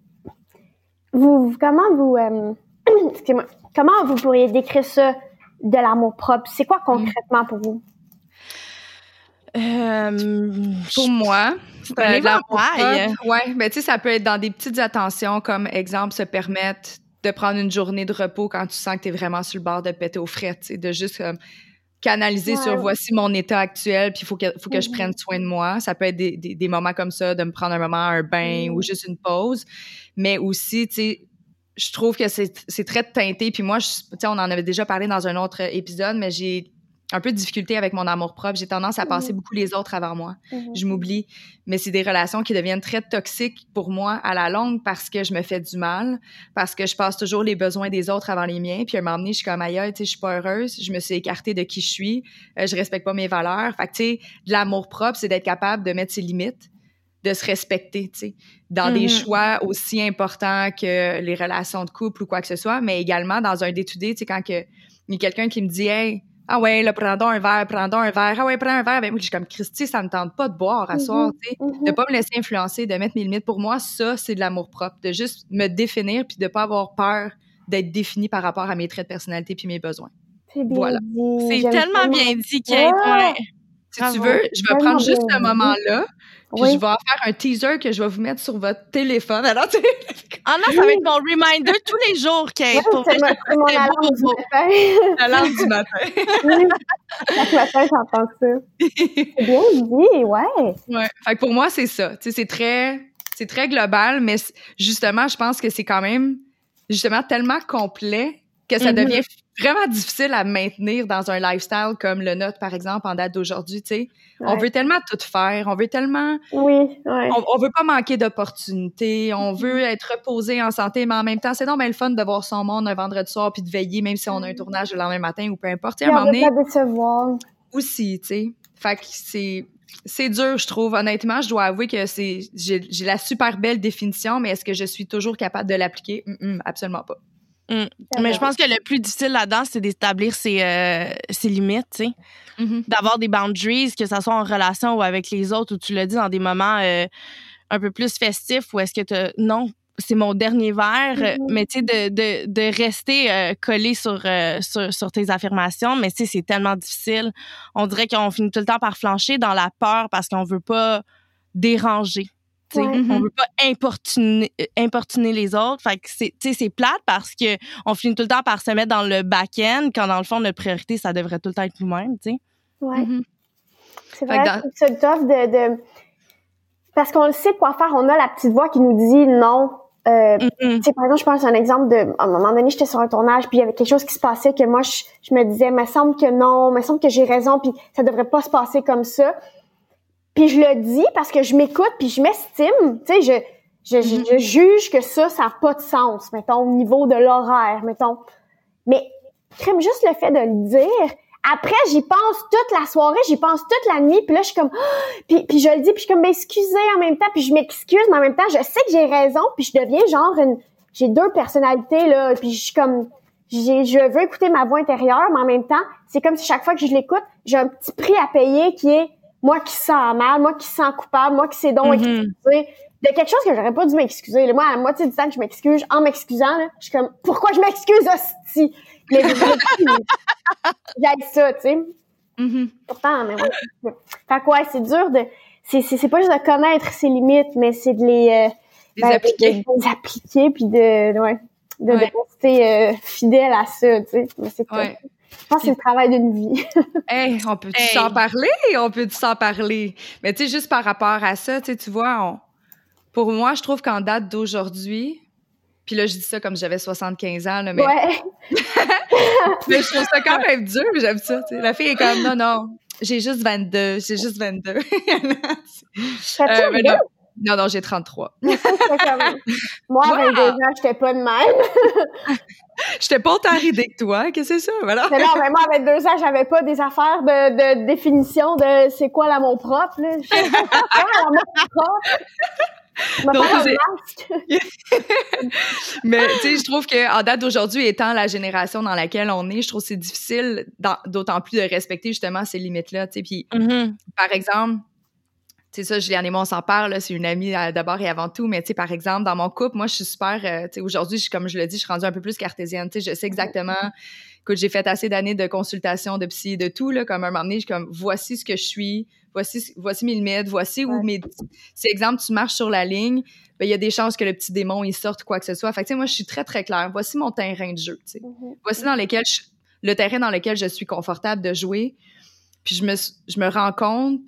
vous, comment vous, euh, excusez-moi, comment vous pourriez décrire ça de l'amour propre? C'est quoi concrètement pour vous? Euh, pour moi, euh, Ouais, ben tu sais, ça peut être dans des petites attentions, comme exemple, se permettre de prendre une journée de repos quand tu sens que tu es vraiment sur le bord de péter aux frais, de juste canaliser sur voici mon état actuel, puis il faut que, faut que je prenne mm-hmm. soin de moi. Ça peut être des, des, moments comme ça, de me prendre un moment, un bain ou mm-hmm. juste une pause. Mais aussi, tu sais, je trouve que c'est très teinté. Puis moi, tu sais, on en avait déjà parlé dans un autre épisode, mais j'ai un peu de difficulté avec mon amour propre. J'ai tendance à passer mmh beaucoup les autres avant moi. Mmh je m'oublie. Mais c'est des relations qui deviennent très toxiques pour moi à la longue parce que je me fais du mal, parce que je passe toujours les besoins des autres avant les miens. Puis à un moment donné, je suis comme ailleurs, tu sais, je suis pas heureuse. Je me suis écartée de qui je suis. Euh, je respecte pas mes valeurs. Fait que, tu sais, de l'amour propre, c'est d'être capable de mettre ses limites de se respecter, tu sais, dans des mmh choix aussi importants que les relations de couple ou quoi que ce soit, mais également dans un day-to-day, tu sais, quand il y a quelqu'un qui me dit, hey, ah ouais, là, prends donc un verre, prends donc un verre. Ah ouais, prends un verre. Ben, moi, je suis comme, Christy, ça me tente pas de boire à mm-hmm, soir, tu sais. Mm-hmm. De pas me laisser influencer, de mettre mes limites. Pour moi, ça, c'est de l'amour propre. De juste me définir puis de pas avoir peur d'être définie par rapport à mes traits de personnalité puis mes besoins. C'est bien voilà. C'est tellement bien dit, Kate. Ouais. Si tu veux, je vais prendre juste ce moment-là puis je vais faire un teaser que je vais vous mettre sur votre téléphone. Alors, tu Ah non, ça va être mon reminder tous les jours, Kate. pour c'est mon alarme du matin. L'alarme du matin. oui. Chaque matin, j'entends ça. C'est bien dit, ouais. Ouais. Fait que pour moi, c'est ça. Tu sais, c'est très, c'est très global, mais justement, je pense que c'est quand même, justement, tellement complet que ça mm-hmm. devient vraiment difficile à maintenir dans un lifestyle comme le nôtre, par exemple, en date d'aujourd'hui, tu sais. On veut tellement tout faire, on veut tellement... Oui, on, on, veut pas manquer d'opportunités, on mm-hmm. veut être reposé en santé, mais en même temps, c'est normal le fun de voir son monde un vendredi soir puis de veiller, même si on a un tournage le lendemain matin ou peu importe. À un moment donné, Aussi, tu sais. Fait que c'est... C'est dur, je trouve. Honnêtement, je dois avouer que c'est j'ai la super belle définition, mais est-ce que je suis toujours capable de l'appliquer? absolument pas. Mm. Mais je pense que le plus difficile là-dedans, c'est d'établir ses, euh, ses limites, tu sais. Mm-hmm. D'avoir des boundaries, que ce soit en relation ou avec les autres, ou tu l'as dit dans des moments euh, un peu plus festifs, ou est-ce que tu non, c'est mon dernier verre, mm-hmm. mais tu sais, de, de, de, rester euh, collé sur, sur, sur, tes affirmations, mais tu sais, c'est tellement difficile. On dirait qu'on finit tout le temps par flancher dans la peur parce qu'on veut pas déranger. On ne veut pas importuner, euh, importuner les autres. Fait que c'est, c'est plate parce que on finit tout le temps par se mettre dans le back-end quand dans le fond, notre priorité, ça devrait tout le temps être nous-mêmes, tu sais. Ouais. Mm-hmm. C'est vrai, c'est de, de, Parce qu'on le sait quoi faire. On a la petite voix qui nous dit non. Euh, mm-hmm. Par exemple, je pense à un exemple de... À un moment donné, j'étais sur un tournage, puis il y avait quelque chose qui se passait que moi, je, je me disais, me semble que non, me semble que j'ai raison, puis ça devrait pas se passer comme ça. Puis je le dis parce que je m'écoute puis je m'estime. Tu sais, je, je, je, juge que ça, ça n'a pas de sens, mettons, au niveau de l'horaire, mettons. Mais crème juste le fait de le dire. Après, j'y pense toute la soirée, j'y pense toute la nuit, puis là, je suis comme, puis, puis je le dis, puis je suis comme, m'excuser en même temps, puis je m'excuse, mais en même temps, je sais que j'ai raison, puis je deviens genre une, j'ai deux personnalités là, puis je suis comme, je veux écouter ma voix intérieure, mais en même temps, c'est comme si chaque fois que je l'écoute, j'ai un petit prix à payer qui est moi qui sens mal, moi qui sens coupable, moi qui sais donc mm de quelque chose que j'aurais pas dû m'excuser. Moi, à la moitié du temps que je m'excuse, en m'excusant, je suis comme, pourquoi je m'excuse, hostie? Mais j'ai ça, tu sais. Mm-hmm. Pourtant, mais ouais. Fait quoi, c'est dur de, c'est, pas juste de connaître ses limites, mais c'est de les, euh, ben, appliquer. De, les appliquer puis de, ouais, de, rester euh, fidèle à ça, tu sais. Mais c'est ouais. Je pense que c'est le travail d'une vie. hey, on peut s'en parler? On peut s'en parler? Mais tu sais, juste par rapport à ça, tu vois, pour moi, je trouve qu'en date d'aujourd'hui, puis là, je dis ça comme j'avais 75 ans, là, mais... Ouais. mais je trouve ça quand même dur, j'aime ça. La fille est comme, non, non, j'ai juste 22, j'ai juste 22. euh, mais non, non, non, j'ai 33. Moi, à 22 ans, j'étais pas de même. j'étais pas autant ridée que toi, qu'est-ce que c'est ça? Voilà. Mais non, mais moi, à 22 ans, j'avais pas des affaires de, de définition de c'est quoi l'amour propre, là. Je sais pas l'amour propre. Donc, mais tu sais, je trouve que en date d'aujourd'hui, étant la génération dans laquelle on est, je trouve que c'est difficile, d'autant plus de respecter justement ces limites-là. Tu sais, puis mm-hmm. par exemple, c'est ça, Juliane et moi, on s'en parle, c'est une amie euh, d'abord et avant tout, mais tu sais, par exemple, dans mon couple, moi, je suis super, euh, tu sais, aujourd'hui, comme je le dis, je suis rendue un peu plus cartésienne, tu sais, je sais exactement, que j'ai fait assez d'années de consultation, de psy, de tout, là, comme un moment donné, je suis comme, voici ce que je suis, voici, voici mes limites, voici où mes, c'est exemple, tu marches sur la ligne, ben, il y a des chances que le petit démon, il sorte quoi que ce soit. Fait que, tu sais, moi, je suis très, très claire. Voici mon terrain de jeu, tu sais. Mm-hmm. Voici dans lequel le terrain dans lequel je suis confortable de jouer. Puis je me, je me rends compte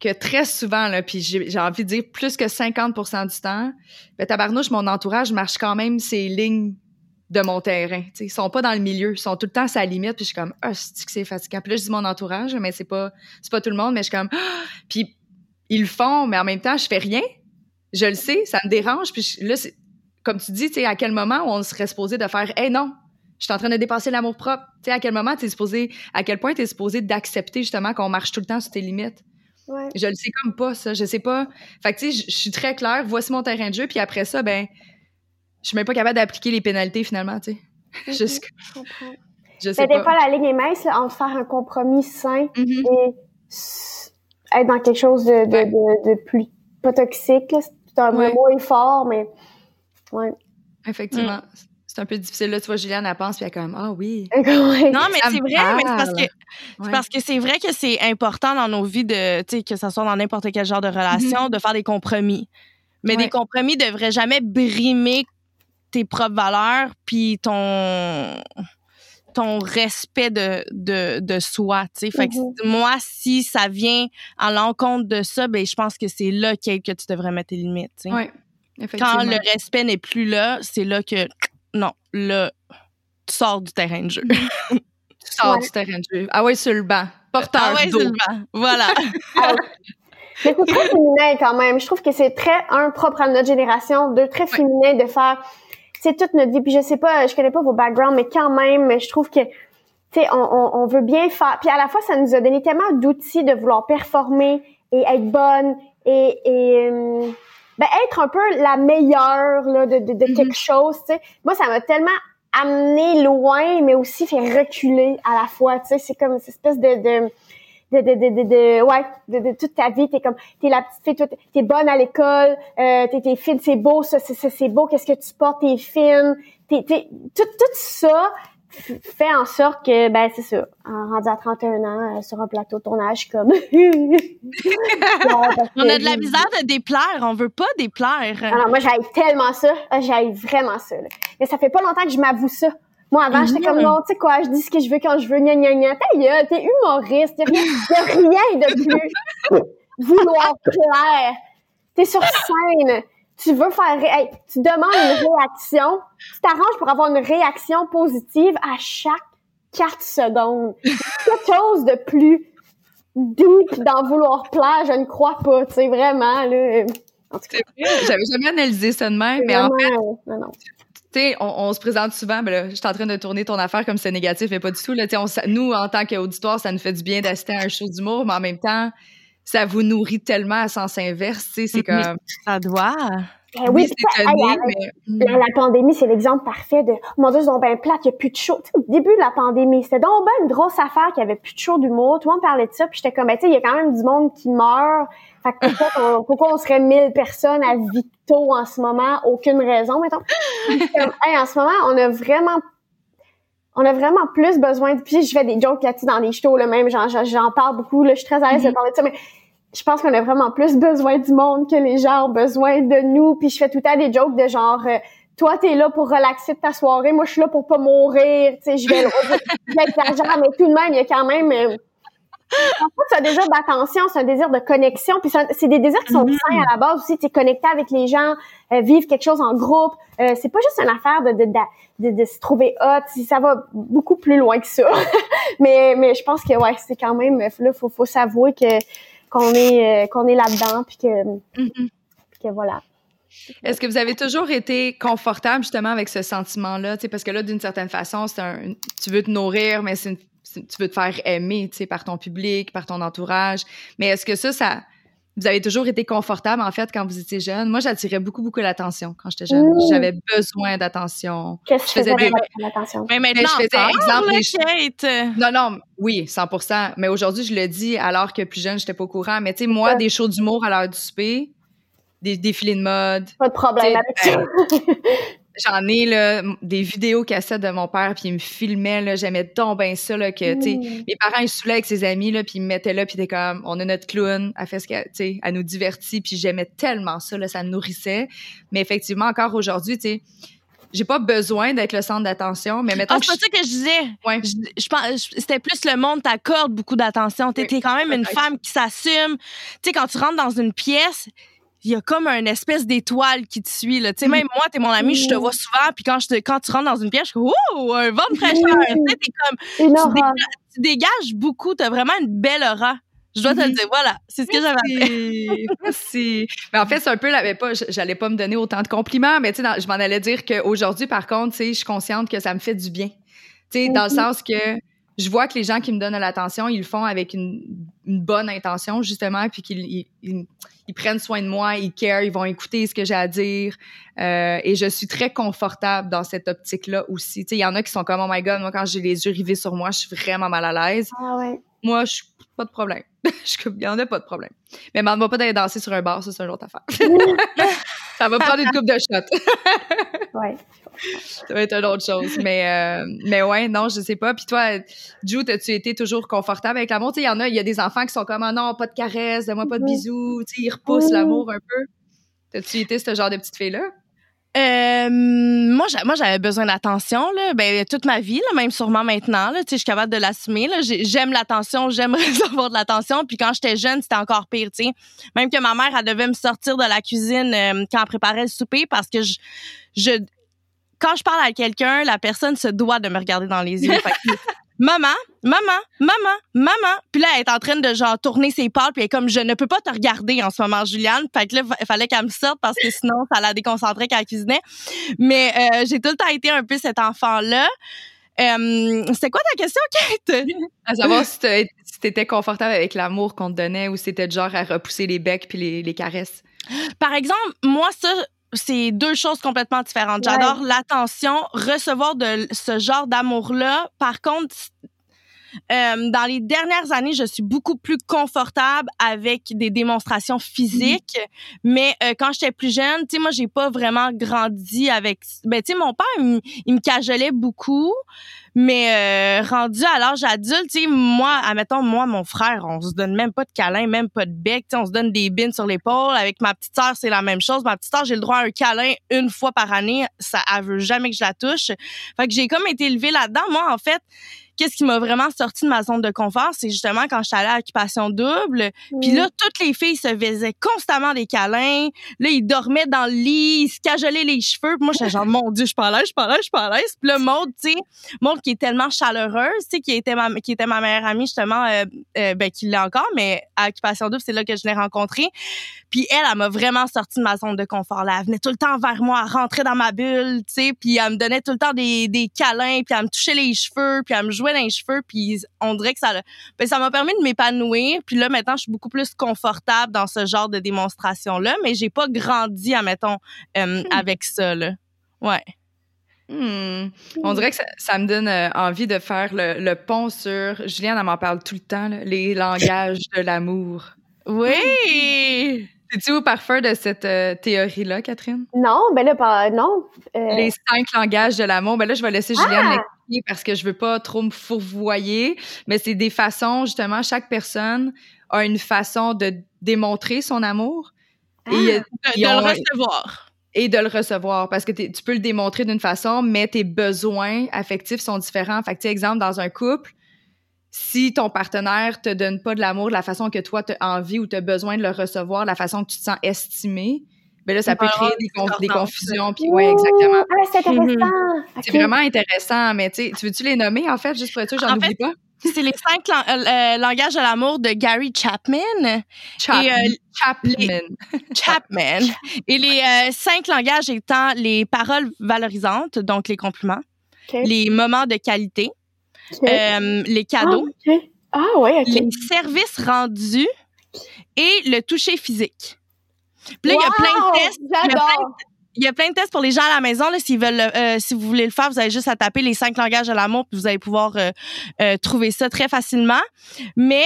que très souvent, là, puis j'ai envie de dire plus que 50% du temps, ben, tabarnouche, mon entourage marche quand même ces lignes de mon terrain. T'sais. Ils sont pas dans le milieu, ils sont tout le temps à sa limite, puis je suis comme, ah, c'est que c'est fatigant? Puis là, je dis mon entourage, mais c'est pas, c'est pas tout le monde, mais je suis comme, ah! puis ils le font, mais en même temps, je fais rien. Je le sais, ça me dérange, puis là, comme tu dis, à quel moment on serait supposé de faire, hey, non, je suis en train de dépasser l'amour propre? Tu à quel moment tu es supposé, à quel point tu es supposé d'accepter justement qu'on marche tout le temps sur tes limites? Je le sais comme pas, ça. Je sais pas. Fait que, tu sais, je suis très claire. Voici mon terrain de jeu. Puis après ça, ben, je suis même pas capable d'appliquer les pénalités finalement, tu sais. Mhm, je comprends. Je sais pas. Fois, la ligne est mince entre faire un compromis sain mhm. et être dans quelque chose de, de, de, plus pas toxique. C'est un mot est fort, mais ouais. Effectivement. Mm c'est un peu difficile. Là, tu vois, Juliane, elle pense, puis elle est comme, ah oui. non, mais c'est vrai, mais c'est parce que parce que c'est vrai que c'est important dans nos vies de, tu sais, que ça soit dans n'importe quel genre de relation, mm-hmm. de faire des compromis. Mais des compromis devraient jamais brimer tes propres valeurs, puis ton ton respect de, de, de soi, tu sais. Fait que mm-hmm. moi, si ça vient à l'encontre de ça, ben je pense que c'est là que tu devrais mettre tes limites, effectivement. Quand le respect n'est plus là, c'est là que non, là, tu sors du terrain de jeu. tu sors du terrain de jeu. Ah ouais, sur le banc. Porteur Ah ouais, sur le banc. Voilà. Mais c'est très féminin quand même. Je trouve que c'est très, un, propre à notre génération, deux, très féminin de faire, c'est toute notre vie. Puis je sais pas, je connais pas vos backgrounds, mais quand même, je trouve que, tu sais, on, on, on, veut bien faire. Puis à la fois, ça nous a donné tellement d'outils de vouloir performer et être bonne et, et euh, ben, être un peu la meilleure là, de, de, de mm-hmm. quelque chose, tu sais. Moi, ça m'a tellement amené loin, mais aussi fait reculer à la fois, tu sais. C'est comme cette espèce de... de de, de, de, de, ouais, de, de, toute ta vie, t'es comme, t'es la petite fille, t'es bonne à l'école, euh, t'es, t'es fine, c'est beau, ça, c'est, c'est beau, qu'est-ce que tu portes, t'es fine, t'es, t'es, tout, tout ça, fait en sorte que, ben, c'est ça, en rendu à 31 ans, euh, sur un plateau de tournage, comme... on a de la misère de déplaire, on veut pas déplaire. Alors, moi, j'aille tellement ça, ah, j'aille vraiment ça, là. Mais ça fait pas longtemps que je m'avoue ça. Moi, avant, j'étais comme, non, tu sais quoi, je dis ce que je veux quand je veux, gna gna gna. T'es humoriste, y'a rien, rien de plus vouloir plaire. T'es sur scène tu veux faire, hey, tu demandes une réaction, tu t'arranges pour avoir une réaction positive à chaque 4 secondes. Quelque chose de plus deep dans vouloir plaire, je ne crois pas, tu sais, vraiment, là. En tout cas. J'avais jamais analysé ça de même, mais en fait. Non, non. Tu sais, on, se présente souvent, ben là, je suis en train de tourner ton affaire comme c'est négatif, mais pas du tout. Là, on, nous, en tant qu'auditoire, ça nous fait du bien d'assister à un show d'humour, mais en même temps, ça vous nourrit tellement à sens inverse, tu sais, c'est comme... Ça doit. Ben oui, la, pandémie, c'est l'exemple parfait de oh mon Dieu, c'est bien plate, il n'y a plus de show. au début de la pandémie, c'était donc ben une grosse affaire qu'il n'y avait plus de show d'humour. Tout le monde parlait de ça, puis j'étais comme, ben, tu sais, il y a quand même du monde qui meurt. Fait que pourquoi, on, pourquoi on serait 1000 personnes à Victo en ce moment? Aucune raison, mettons. comme, hey, en ce moment, on a vraiment on a vraiment plus besoin de puis je fais des jokes là-dessus dans les shows là même j'en parle beaucoup là je suis très à l'aise de mm-hmm. parler de ça mais je pense qu'on a vraiment plus besoin du monde que les gens ont besoin de nous. Puis je fais tout le temps des jokes de genre, euh, toi, t'es là pour relaxer ta soirée, moi, je suis là pour pas mourir. Tu sais, je vais, l'exagérer, mais tout de même, il y a quand même... Euh, en fait, c'est un désir d'attention, c'est un désir de connexion, puis c'est des désirs qui sont mm-hmm. sains à la base aussi. Tu es connecté avec les gens, euh, vivre quelque chose en groupe. Euh, c'est pas juste une affaire de, de, de, de, se trouver hot. Ça va beaucoup plus loin que ça. mais, mais je pense que ouais, c'est quand même là, faut, faut s'avouer que qu'on est euh, qu'on est là-dedans puis que, mm-hmm. que voilà. Est-ce que vous avez toujours été confortable justement avec ce sentiment-là, parce que là d'une certaine façon, c'est un tu veux te nourrir mais c'est tu veux te faire aimer, tu sais par ton public, par ton entourage. Mais est-ce que ça ça vous avez toujours été confortable, en fait, quand vous étiez jeune. Moi, j'attirais beaucoup, beaucoup l'attention quand j'étais jeune. J'avais besoin d'attention. Qu'est-ce que je faisais des... l'attention? Mais maintenant, je faisais exemple des Non, non, oui, 100 Mais aujourd'hui, je le dis alors que plus jeune, j'étais pas au courant. Mais tu sais, moi, des shows d'humour à l'heure du souper, des défilés de mode. Pas de problème avec ça. J'en ai là, des vidéos cassettes de mon père, puis il me filmait, là, j'aimais tant bien ça, là, que, tu sais, mm. mes parents, ils saoulaient avec ses amis, là, puis ils me mettaient là, puis t'es comme, on a notre clown, elle fait ce qu'elle, tu elle nous divertit, puis j'aimais tellement ça, là, ça me nourrissait. Mais effectivement, encore aujourd'hui, tu sais, j'ai pas besoin d'être le centre d'attention, mais maintenant. Ah, c'est pas ça que je disais. Ouais. Je, pense, c'était plus le monde t'accorde beaucoup d'attention. T'es quand même une femme qui s'assume. Tu sais, quand tu rentres dans une pièce, il y a comme un espèce d'étoile qui te suit. Là. Tu sais, même moi, t'es mon ami, je te vois souvent, puis quand, je te, quand tu rentres dans une pièce, je suis oh, un vent de fraîcheur. Tu sais, comme, tu dégages, tu dégages beaucoup, t'as vraiment une belle aura. Je dois te le dire, voilà, c'est ce que j'avais. Merci. Mais en fait, c'est un peu, pas, j'allais pas me donner autant de compliments, mais tu sais, je m'en allais dire qu'aujourd'hui, par contre, tu sais, je suis consciente que ça me fait du bien. Tu sais, dans le sens que je vois que les gens qui me donnent l'attention, ils le font avec une, bonne intention, justement, puis qu'ils ils, prennent soin de moi, ils care, ils vont écouter ce que j'ai à dire. Euh, et je suis très confortable dans cette optique-là aussi. Tu sais, il y en a qui sont comme, oh my God, moi, quand j'ai les yeux rivés sur moi, je suis vraiment mal à l'aise. Ah ouais. Moi, je suis pas de problème. Il n'y en a pas de problème. Mais demande-moi pas d'aller danser sur un bar, ça, c'est une autre affaire. ça va prendre une coupe de shot. ouais. Ça va être une autre chose. Mais, euh, mais ouais, non, je sais pas. Puis toi, Jude, as-tu été toujours confortable avec l'amour? Tu sais, il y en a, il y a des enfants qui sont comme, oh non, pas de caresses, donne-moi pas de bisous. Tu sais, ils repoussent l'amour un peu. T'as-tu été ce genre de petite fille-là? Euh, moi, moi, j'avais besoin d'attention, là. Ben, toute ma vie, là, même sûrement maintenant, là. Tu sais, je suis capable de l'assumer, là. J'aime l'attention, j'aime recevoir de l'attention. Puis quand j'étais jeune, c'était encore pire, tu sais. Même que ma mère, elle devait me sortir de la cuisine euh, quand elle préparait le souper parce que je, je quand je parle à quelqu'un, la personne se doit de me regarder dans les yeux. maman, maman, maman, maman. Puis là, elle est en train de genre tourner ses pales, puis elle est comme, je ne peux pas te regarder en ce moment, Juliane. Fait que là, il fallait qu'elle me sorte parce que sinon, ça la déconcentrait quand elle cuisinait. Mais euh, j'ai tout le temps été un peu cet enfant-là. Euh, C'était quoi ta question, Kate? à savoir si t'étais confortable avec l'amour qu'on te donnait ou si c'était genre à repousser les becs puis les, les caresses. Par exemple, moi, ça, c'est deux choses complètement différentes. J'adore l'attention, recevoir de ce genre d'amour-là. Par contre, euh, dans les dernières années, je suis beaucoup plus confortable avec des démonstrations physiques. Mais euh, quand j'étais plus jeune, tu sais, moi, j'ai pas vraiment grandi avec. Ben, tu sais, mon père, il, il me cajolait beaucoup. Mais euh, rendu à l'âge adulte, tu sais, moi, admettons, moi, mon frère, on se donne même pas de câlin, même pas de bec. Tu sais, on se donne des bines sur l'épaule. Avec ma petite sœur, c'est la même chose. Ma petite sœur, j'ai le droit à un câlin une fois par année. Ça, elle veut jamais que je la touche. Fait que j'ai comme été élevée là-dedans. Moi, en fait, qu'est-ce qui m'a vraiment sorti de ma zone de confort, c'est justement quand je suis allée à l'occupation double. Puis là, toutes les filles se faisaient constamment des câlins. Là, ils dormaient dans le lit, ils se cajolaient les cheveux. Puis moi, j'étais genre, mon Dieu, je suis pas à l'aise, je suis pas à l'aise, je suis pas à l'aise. Puis là, Maude, tu sais, Maude qui est tellement chaleureuse, tu sais, qui était ma, qui était ma meilleure amie, justement, euh, euh, ben, qui l'est encore, mais à occupation double, c'est là que je l'ai rencontrée. Puis elle, elle m'a vraiment sorti de ma zone de confort. Là. Elle venait tout le temps vers moi, elle rentrait dans ma bulle, tu sais, puis elle me donnait tout le temps des, des câlins, puis elle me touchait les cheveux, puis elle me jouait dans les cheveux, puis on dirait que ça ben, ça m'a permis de m'épanouir. Puis là, maintenant, je suis beaucoup plus confortable dans ce genre de démonstration-là, mais j'ai pas grandi, admettons, euh, hmm. avec ça, là. Ouais. Hmm. On dirait que ça, me donne euh, envie de faire le, pont sur... Juliane, elle m'en parle tout le temps, les langages de l'amour. Oui! Es-tu au parfum de cette euh, théorie-là, Catherine? Non, ben là, pas, non. Euh, Les cinq langages de l'amour. Ben là, je vais laisser Juliane ah! l'expliquer parce que je veux pas trop me fourvoyer. Mais c'est des façons, justement, chaque personne a une façon de démontrer son amour. Et, de, le recevoir. Et de le recevoir. Parce que tu peux le démontrer d'une façon, mais tes besoins affectifs sont différents. Fait que, exemple, dans un couple, si ton partenaire te donne pas de l'amour de la façon que toi tu as envie ou tu as besoin de le recevoir, de la façon que tu te sens estimé, ben là ça peut créer des, confusions puis ouais exactement. Ah, c'est intéressant. C'est vraiment intéressant mais tu veux-tu les nommer en fait juste pour être sûr j'en oublie pas? C'est les cinq euh, euh, langages de l'amour de Gary Chapman. Et, euh, Chapman. Chapman. Et les cinq langages étant les paroles valorisantes, donc les compliments, les moments de qualité, euh, les cadeaux, ah, ah ouais, les services rendus et le toucher physique. Puis là, il y a plein de tests. Il y, a plein de tests pour les gens à la maison. Là, s'ils veulent, euh, si vous voulez le faire, vous avez juste à taper les cinq langages de l'amour, puis vous allez pouvoir euh, trouver ça très facilement. Mais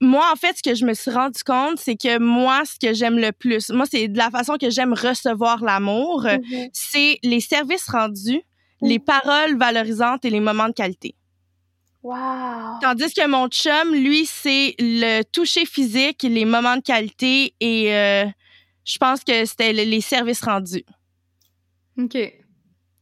moi, en fait, ce que je me suis rendu compte, c'est que moi, ce que j'aime le plus, moi, c'est de la façon que j'aime recevoir l'amour, mm-hmm. c'est les services rendus les paroles valorisantes et les moments de qualité. Wow. Tandis que mon chum, lui, c'est le toucher physique, les moments de qualité et euh, je pense que c'était les services rendus. OK.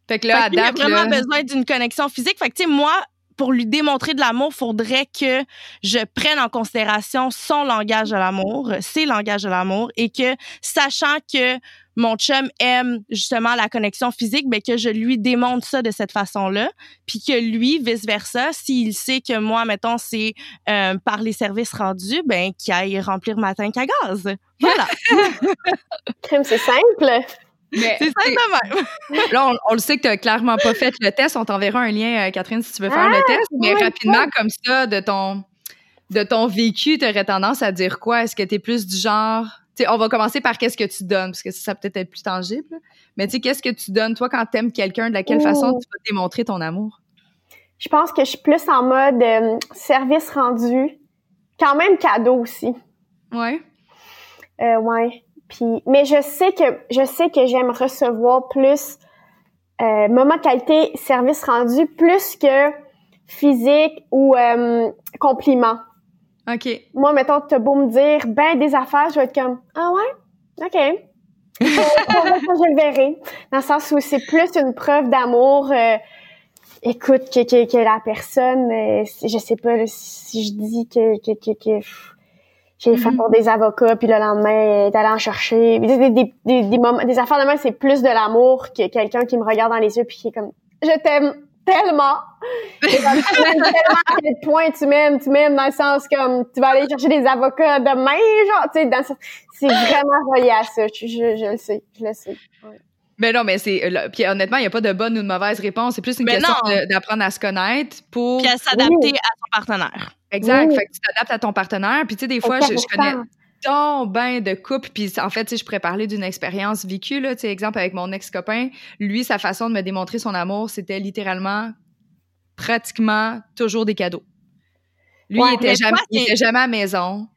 Fait que là, fait il a vraiment besoin d'une connexion physique. Fait que, tu sais, moi, pour lui démontrer de l'amour, faudrait que je prenne en considération son langage de l'amour, ses langages de l'amour, et que, sachant que mon chum aime justement la connexion physique, ben que je lui démontre ça de cette façon-là, puis que lui, vice-versa, s'il sait que moi, mettons, c'est euh, par les services rendus, ben qu'il aille remplir ma tank à gaz. Voilà. Crème, c'est simple. c'est simple même. Là, on, le sait que tu n'as clairement pas fait le test. On t'enverra un lien, euh, Catherine, si tu veux faire le ah, test. Mais rapidement, comme ça, de ton, de ton vécu, tu aurais tendance à dire quoi? Est-ce que tu es plus du genre on va commencer par qu'est-ce que tu donnes, parce que ça, peut-être être plus tangible. Mais tu sais, qu'est-ce que tu donnes, toi, quand tu aimes quelqu'un, de laquelle façon tu vas démontrer ton amour? Je pense que je suis plus en mode euh, service rendu, quand même cadeau aussi. Ouais. Euh, ouais. Puis, mais je sais que je sais que j'aime recevoir plus euh, moment qualité, service rendu, plus que physique ou euh, compliment. OK. Moi, mettons, t'as beau me dire ben des affaires, je vais être comme Ah ouais? OK. je le verrai. Dans le sens où c'est plus une preuve d'amour. Euh, écoute, que, que, que, la personne, euh, je sais pas si je dis que, que, que, que j'ai fait mm-hmm. pour des avocats, puis le lendemain, d'aller en chercher. Des, des, des, des, moments, des affaires de même, c'est plus de l'amour que quelqu'un qui me regarde dans les yeux puis qui est comme Je t'aime tellement. tellement à quel point tu m'aimes, tu m'aimes dans le sens comme tu vas aller chercher des avocats demain, genre, tu sais, c'est vraiment relié à ça. Je, je, le sais, je le sais. Mais non, mais c'est. Puis honnêtement, il n'y a pas de bonne ou de mauvaise réponse. C'est plus une question d'apprendre à se connaître pour. Puis à s'adapter à son partenaire. Exact. Fait que tu t'adaptes à ton partenaire. Puis tu sais, des fois, je, je, connais ton bain de couple. Puis en fait, je pourrais parler d'une expérience vécue. Là, exemple, avec mon ex-copain, lui, sa façon de me démontrer son amour, c'était littéralement pratiquement toujours des cadeaux. Lui, Ouais, il, était mais jamais, toi, il c'est- était jamais à la maison.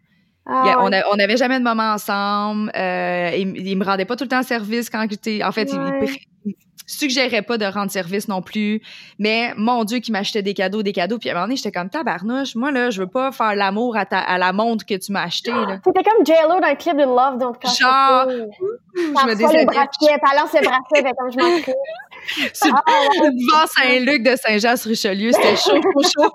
Ah, on, a- on avait jamais de moment ensemble. Euh, il, il me rendait pas tout le temps service quand j'étais. En fait, Ouais. il, il suggérait pas de rendre service non plus. Mais mon Dieu, qui m'achetait des cadeaux, des cadeaux. Puis à un moment donné, j'étais comme tabarnouche. Moi, là, je veux pas faire l'amour à, ta- à la montre que tu m'as acheté. Là. C'était comme J-Lo dans le clip de Love Don't a Genre. Je me elle lance le bracelet, comme je m'en. Sur Ah, devant Saint-Luc de Saint-Jean-sur-Richelieu, c'était chaud, chaud, chaud.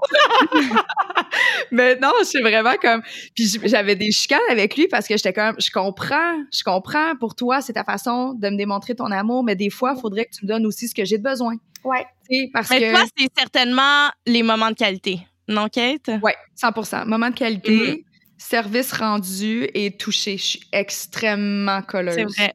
Mais non, c'est vraiment comme. Puis j'avais des chicanes avec lui parce que j'étais comme, je comprends, je comprends. Pour toi, c'est ta façon de me démontrer ton amour, mais des fois, il faudrait que tu me donnes aussi ce que j'ai de besoin. Ouais. Tu sais, parce Mais que. toi, c'est certainement les moments de qualité. Non, Kate? Ouais, 100 Moment de qualité, Mhm. service rendu et touché. Je suis extrêmement colleuse. C'est vrai.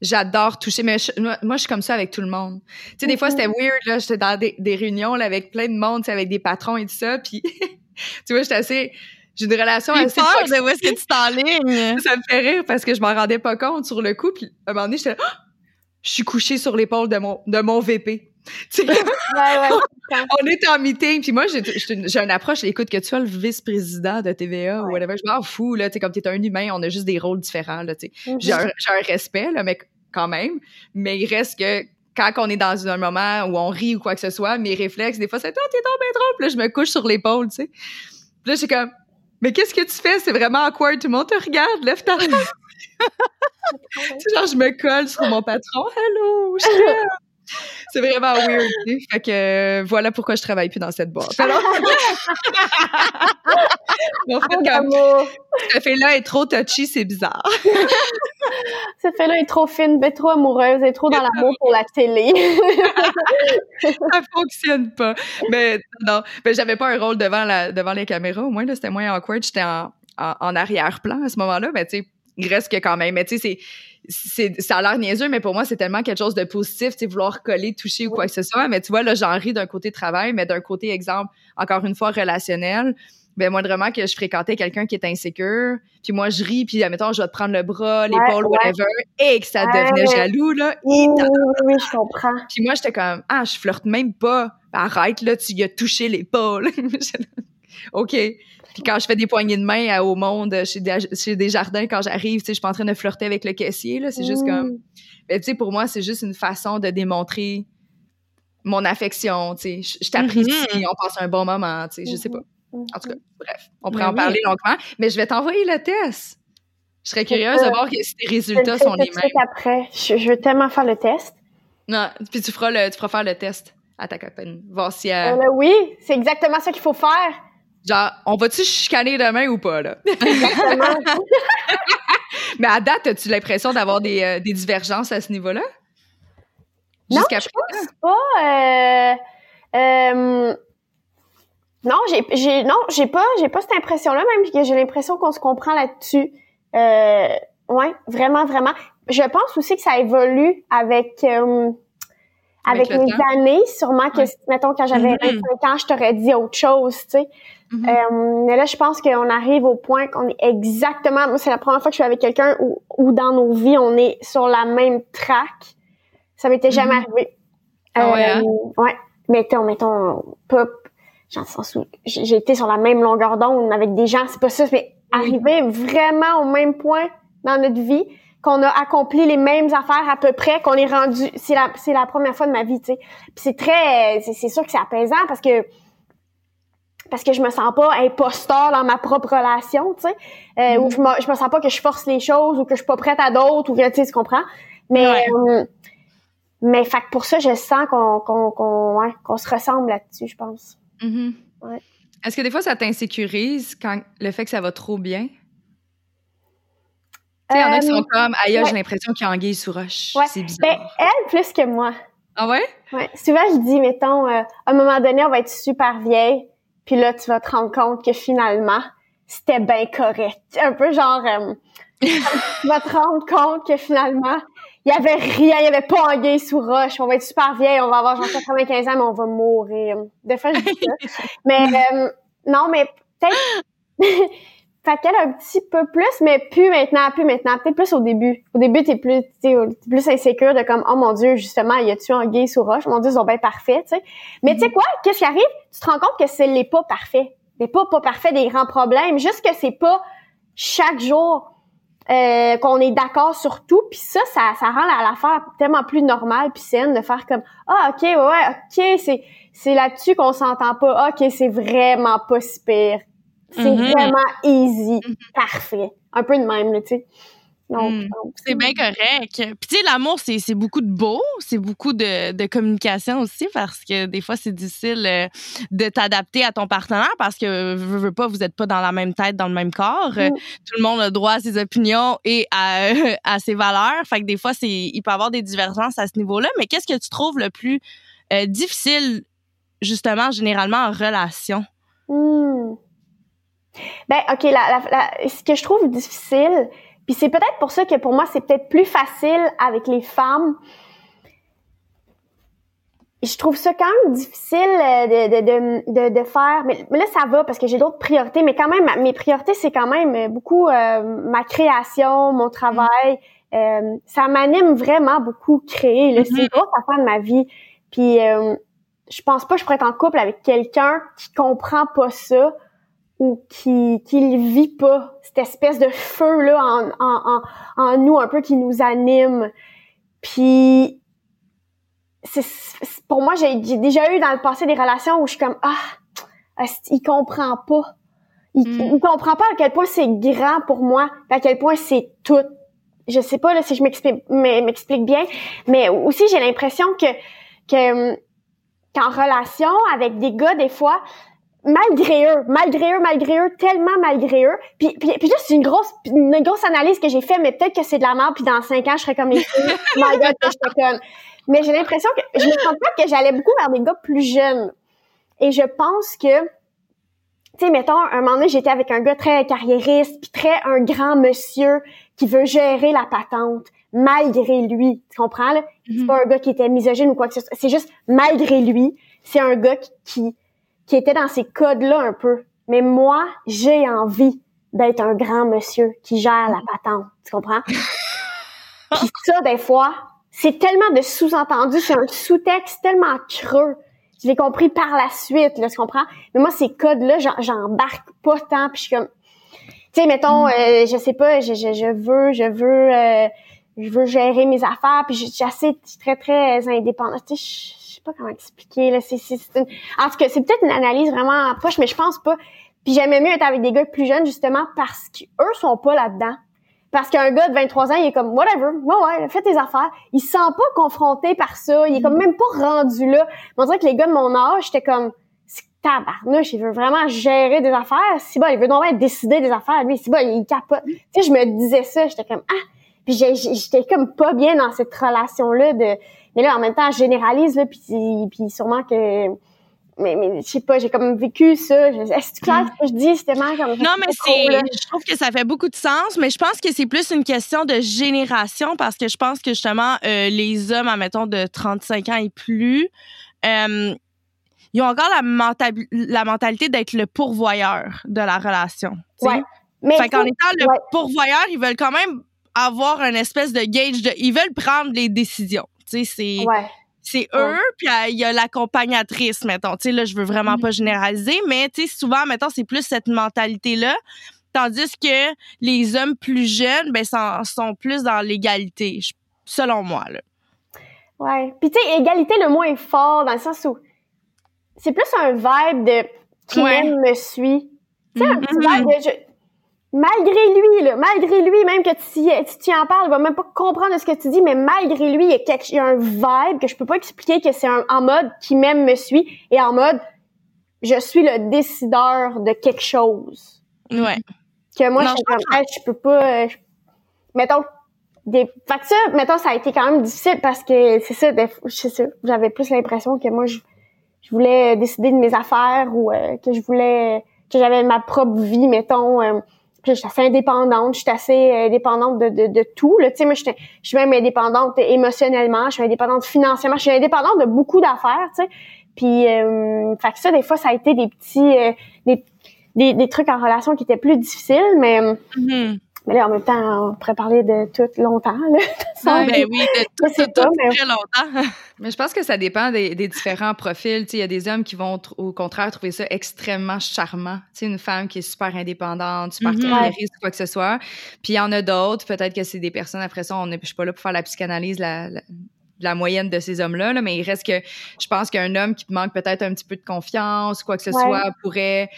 J'adore toucher, mais je- moi, moi, je suis comme ça avec tout le monde. Tu sais, des fois, c'était weird, là. J'étais dans des, des réunions, là, avec plein de monde, tu sais, avec des patrons et tout ça, puis tu vois, j'étais assez... J'ai une relation assez peur toxique. de où est-ce que tu t'enlignes? Ça me fait rire parce que je m'en rendais pas compte sur le coup, puis à un moment donné, j'étais je suis couchée sur l'épaule de mon, de mon VP. Tu sais, Ouais, ouais. on est en meeting, puis moi, j'ai une approche, écoute, que tu sois le vice-président de TVA ou whatever, je m'en fous, là, tu comme t'es un humain, on a juste des rôles différents, là, tu sais. Mhm. J'ai un, respect, là, mais quand même. Mais il reste que quand on est dans un moment où on rit ou quoi que ce soit, mes réflexes, des fois, c'est « Oh, t'es tombé trop! » Puis là, je me couche sur l'épaule, tu sais. Puis là, j'ai comme « Mais qu'est-ce que tu fais? C'est vraiment awkward. Tout le monde te regarde. Lève ta main. » Tu genre, je me colle sur mon patron. « Hello! Je. C'est vraiment weird. Fait que euh, voilà pourquoi je travaille plus dans cette boîte. Alors, en fait, comme ce fait-là est trop touchy, c'est bizarre. Cette fille-là est trop fine, trop amoureuse, est trop dans l'amour pour la télé. ça fonctionne pas. Mais non, mais j'avais pas un rôle devant la devant les caméras. Au moins là, c'était moins awkward. J'étais en, en, en arrière-plan à ce moment-là. Mais tu sais, il reste que quand même. Mais tu sais, c'est ça a l'air niaiseux, mais pour moi c'est tellement quelque chose de positif, tu sais, vouloir coller, toucher ou quoi que ce soit. Mais tu vois là, j'en ris d'un côté travail, mais d'un côté exemple, encore une fois relationnel. Ben moindrement que je fréquentais quelqu'un qui est insécure, puis moi je ris, puis admettons je vais te prendre le bras, l'épaule, ouais. whatever, et que ça Ouais. devenait jaloux là, oui, oui, oui, je comprends. puis moi, j'étais comme, ah, je flirte même pas. Arrête, là, tu y as touché l'épaule. OK. Puis quand je fais des poignées de main à- au monde chez des, chez des jardins, quand j'arrive, tu sais, je suis pas en train de flirter avec le caissier. C'est juste Mm. comme, ben, tu sais, pour moi, c'est juste une façon de démontrer mon affection, tu sais. Je, je t'apprécie, on passe un bon moment, tu sais, je sais pas. En tout cas, bref, on pourrait Ben en oui. parler longuement, mais je vais t'envoyer le test. Je serais curieuse de voir si tes résultats sont les mêmes. après. Je, je veux tellement faire le test. Non, puis tu feras le, tu feras faire le test à ta copine, voir si elle, Euh, oui, c'est exactement ça qu'il faut faire. Genre, on va-tu chicaner demain ou pas, là? Mais à date, as-tu l'impression d'avoir des, euh, des divergences à ce niveau-là? Non, Jusqu'à je présent? pas. Euh, euh, non, j'ai, j'ai, non, j'ai pas, j'ai pas cette impression-là, même que j'ai l'impression qu'on se comprend là-dessus. Euh, ouais, vraiment, vraiment. Je pense aussi que ça évolue avec, Avec avec, le les temps. années. Sûrement que, Ouais. mettons, quand j'avais Mhm. 25 ans, je t'aurais dit autre chose, tu sais. Mhm. Euh, mais là, je pense qu'on arrive au point qu'on est exactement. Moi, c'est la première fois que je suis avec quelqu'un où, où dans nos vies, on est sur la même track. Ça m'était jamais Mhm. arrivé. Ah ouais, hein? ouais. Mettons, mettons, pop. Le sens où j'ai été sur la même longueur d'onde avec des gens, c'est pas ça, mais arriver vraiment au même point dans notre vie, qu'on a accompli les mêmes affaires à peu près, qu'on est rendu, c'est la, c'est la première fois de ma vie, tu sais. Puis c'est très, c'est, c'est sûr que c'est apaisant parce que, parce que je me sens pas imposteur dans ma propre relation, tu sais. Euh, Mhm. Ou je me, je me sens pas que je force les choses ou que je suis pas prête à d'autres ou que, tu sais, tu comprends? Mais, Ouais. euh, mais fait que pour ça, je sens qu'on, qu'on, qu'on, ouais, se ressemble là-dessus, je pense. Mhm. Ouais. Est-ce que des fois, ça t'insécurise quand le fait que ça va trop bien? Tu sais, il y en a qui Euh, sont comme, aïe, ouais. j'ai l'impression qu'il y a anguille sous roche. Ouais. C'est Ben, bizarre. elle, plus que moi. Ah ouais? Ouais. Souvent, je dis, mettons, euh, à un moment donné, on va être super vieille, puis là, tu vas te rendre compte que finalement, c'était bien correct. Un peu genre, euh, tu vas te rendre compte que finalement, il y avait rien, il y avait pas anguille sous roche. On va être super vieille, on va avoir genre 95 ans, mais on va mourir. Des fois, je dis ça. mais euh, non, mais peut-être fait qu'elle un petit peu plus, mais plus maintenant, plus maintenant, peut-être plus au début. Au début, t'es plus, t'es plus insécure de comme, oh mon dieu, justement, y a-tu un gay sous roche? Mon dieu, ils sont bien parfaits, tu sais. Mais tu sais quoi? Qu'est-ce qui arrive? Tu te rends compte que c'est les pas parfaits. Les pas pas parfaits des grands problèmes. Juste que c'est pas chaque jour euh, qu'on est d'accord sur tout, puis ça, ça, ça rend l'affaire tellement plus normale puis saine de faire comme ah ok ouais, ouais ok c'est c'est là-dessus qu'on s'entend pas ah, ok c'est vraiment pas si pire c'est mm-hmm. vraiment easy mm-hmm. parfait un peu de même là tu sais Hmm. c'est bien correct. Puis tu sais, l'amour, c'est beaucoup de beau, c'est beaucoup de, de, communication aussi parce que des fois, c'est difficile euh, de t'adapter à ton partenaire parce que, veux, veux pas, vous êtes pas dans la même tête, dans le même corps. Hmm. Tout le monde a droit à ses opinions et à, à ses valeurs. Fait que des fois, il peut y avoir des divergences à ce niveau-là. Mais qu'est-ce que tu trouves le plus euh, difficile, justement, généralement en relation? Hmm. Ben, OK, la, la, ce que je trouve difficile, puis c'est peut-être pour ça que pour moi, c'est peut-être plus facile avec les femmes. Je trouve ça quand même difficile euh, de, de, de, de faire, mais, là ça va parce que j'ai d'autres priorités, mais quand même, mes priorités, c'est quand même beaucoup euh, ma création, mon travail. Euh, ça m'anime vraiment beaucoup créer. C'est mm-hmm. une grosse affaire de ma vie. Puis je pense pas que je pourrais être en couple avec quelqu'un qui comprend pas ça ou qui qui vit pas cette espèce de feu là en, en, en, nous un peu qui nous anime. Puis c'est pour moi j'ai déjà eu dans le passé des relations où je suis comme ah il comprend pas? Il, mm. il comprend pas à quel point c'est grand pour moi à quel point c'est tout. Je sais pas là si je m'explique m'explique bien mais aussi j'ai l'impression que que qu'en relation avec des gars des fois malgré eux, malgré eux, malgré eux, tellement malgré eux. Puis, puis, puis là, c'est une grosse, une grosse analyse que j'ai fait, mais peut-être que c'est de la merde, puis dans cinq ans, je serais comme les filles. my God, que je conne. Mais j'ai l'impression que, je me sens pas que j'allais beaucoup vers des gars plus jeunes. Et je pense que, tu sais, mettons, un moment donné, j'étais avec un gars très carriériste, puis très un grand monsieur qui veut gérer la patente, malgré lui. Tu comprends, là? C'est mm-hmm. pas un gars qui était misogyne ou quoi que ce soit. C'est juste malgré lui. C'est un gars qui qui était dans ces codes-là un peu. Mais moi, j'ai envie d'être un grand monsieur qui gère la patente. Tu comprends? Puis ça, des fois, c'est tellement de sous-entendu, c'est un sous-texte tellement creux. Je l'ai compris par la suite, là, tu comprends? Mais moi, ces codes-là, j'embarque pas tant, puis je suis comme... Tu sais, mettons, mm. euh, je sais pas, je, je, je veux, je veux, euh, je veux gérer mes affaires, puis je suis assez très, très indépendante. Tu sais, pas comment expliquer. Là. C'est, une... En tout cas, c'est peut-être une analyse vraiment proche, mais je pense pas. Puis j'aimais mieux être avec des gars plus jeunes, justement, parce qu'eux sont pas là-dedans. Parce qu'un gars de 23 ans, il est comme, whatever, ouais, ouais, fais tes affaires. Il se sent pas confronté par ça. Il est comme même pas rendu là. On dirait que les gars de mon âge, j'étais comme, c'est tabarnouche, il veut vraiment gérer des affaires. Si bon, il veut donc décider des affaires. Lui, si bon, il capote. Tu sais, je me disais ça, j'étais comme, ah! Puis j'étais comme pas bien dans cette relation-là de, mais là, en même temps, je généralise, là, puis, puis sûrement que mais, mais je sais pas, j'ai comme vécu ça. Est-ce que clair ce que je dis? C'était comme Non, mais c'est. Je trouve que ça fait beaucoup de sens, mais je pense que c'est plus une question de génération parce que je pense que justement, euh, les hommes, admettons, de 35 ans et plus, euh, ils ont encore la, la mentalité d'être le pourvoyeur de la relation. Ouais. Mais fait qu'en étant le pourvoyeur, ils veulent quand même avoir une espèce de gauge de. Ils veulent prendre les décisions c'est c'est eux, puis euh, il y a l'accompagnatrice, mettons. Tu sais, là, je veux vraiment mm-hmm. pas généraliser, mais tu sais, souvent, mettons, c'est plus cette mentalité-là. Tandis que les hommes plus jeunes, ben, sont, sont plus dans l'égalité, selon moi, là. Ouais. Puis, tu sais, égalité le moins fort, dans le sens où c'est plus un vibe de qui me suit. Tu sais, un petit mm-hmm. vibe de malgré lui, là, malgré lui, même que tu, tu en parles, il va même pas comprendre ce que tu dis, mais malgré lui, il y a, quelque, il y a un vibe que je peux pas expliquer que c'est en mode qui même me suit et en mode je suis le décideur de quelque chose. Ouais. Que moi, je, comme, je peux pas, euh, mettons, des, fait que ça, mettons, ça a été quand même difficile parce que c'est ça, c'est ça, j'avais plus l'impression que moi, je, je voulais décider de mes affaires ou euh, que je voulais, que j'avais ma propre vie, mettons, euh, je suis assez indépendante, je suis assez indépendante de, de, de tout. Là. Tu sais, moi, je suis même indépendante émotionnellement, je suis indépendante financièrement, je suis indépendante de beaucoup d'affaires, tu sais. Puis, euh, fait que ça, des fois, ça a été des petits... Euh, des, des, des trucs en relation qui étaient plus difficiles, mais Mhm. Mais là, en même temps, on pourrait parler de tout longtemps. Là. Ah, ben oui, de tout, tout, mais- très longtemps. Mais je pense que ça dépend des, des différents profils. Tu sais, il y a des hommes qui vont, au contraire, trouver ça extrêmement charmant. Tu sais, une femme qui est super indépendante, super carriériste, quoi que ce soit. Puis il y en a d'autres, peut-être que c'est des personnes, après ça, on est, je suis pas là pour faire la psychanalyse, la, la, la moyenne de ces hommes-là, là, mais il reste que, je pense qu'un homme qui manque peut-être un petit peu de confiance, quoi que ce Ouais. soit, pourrait,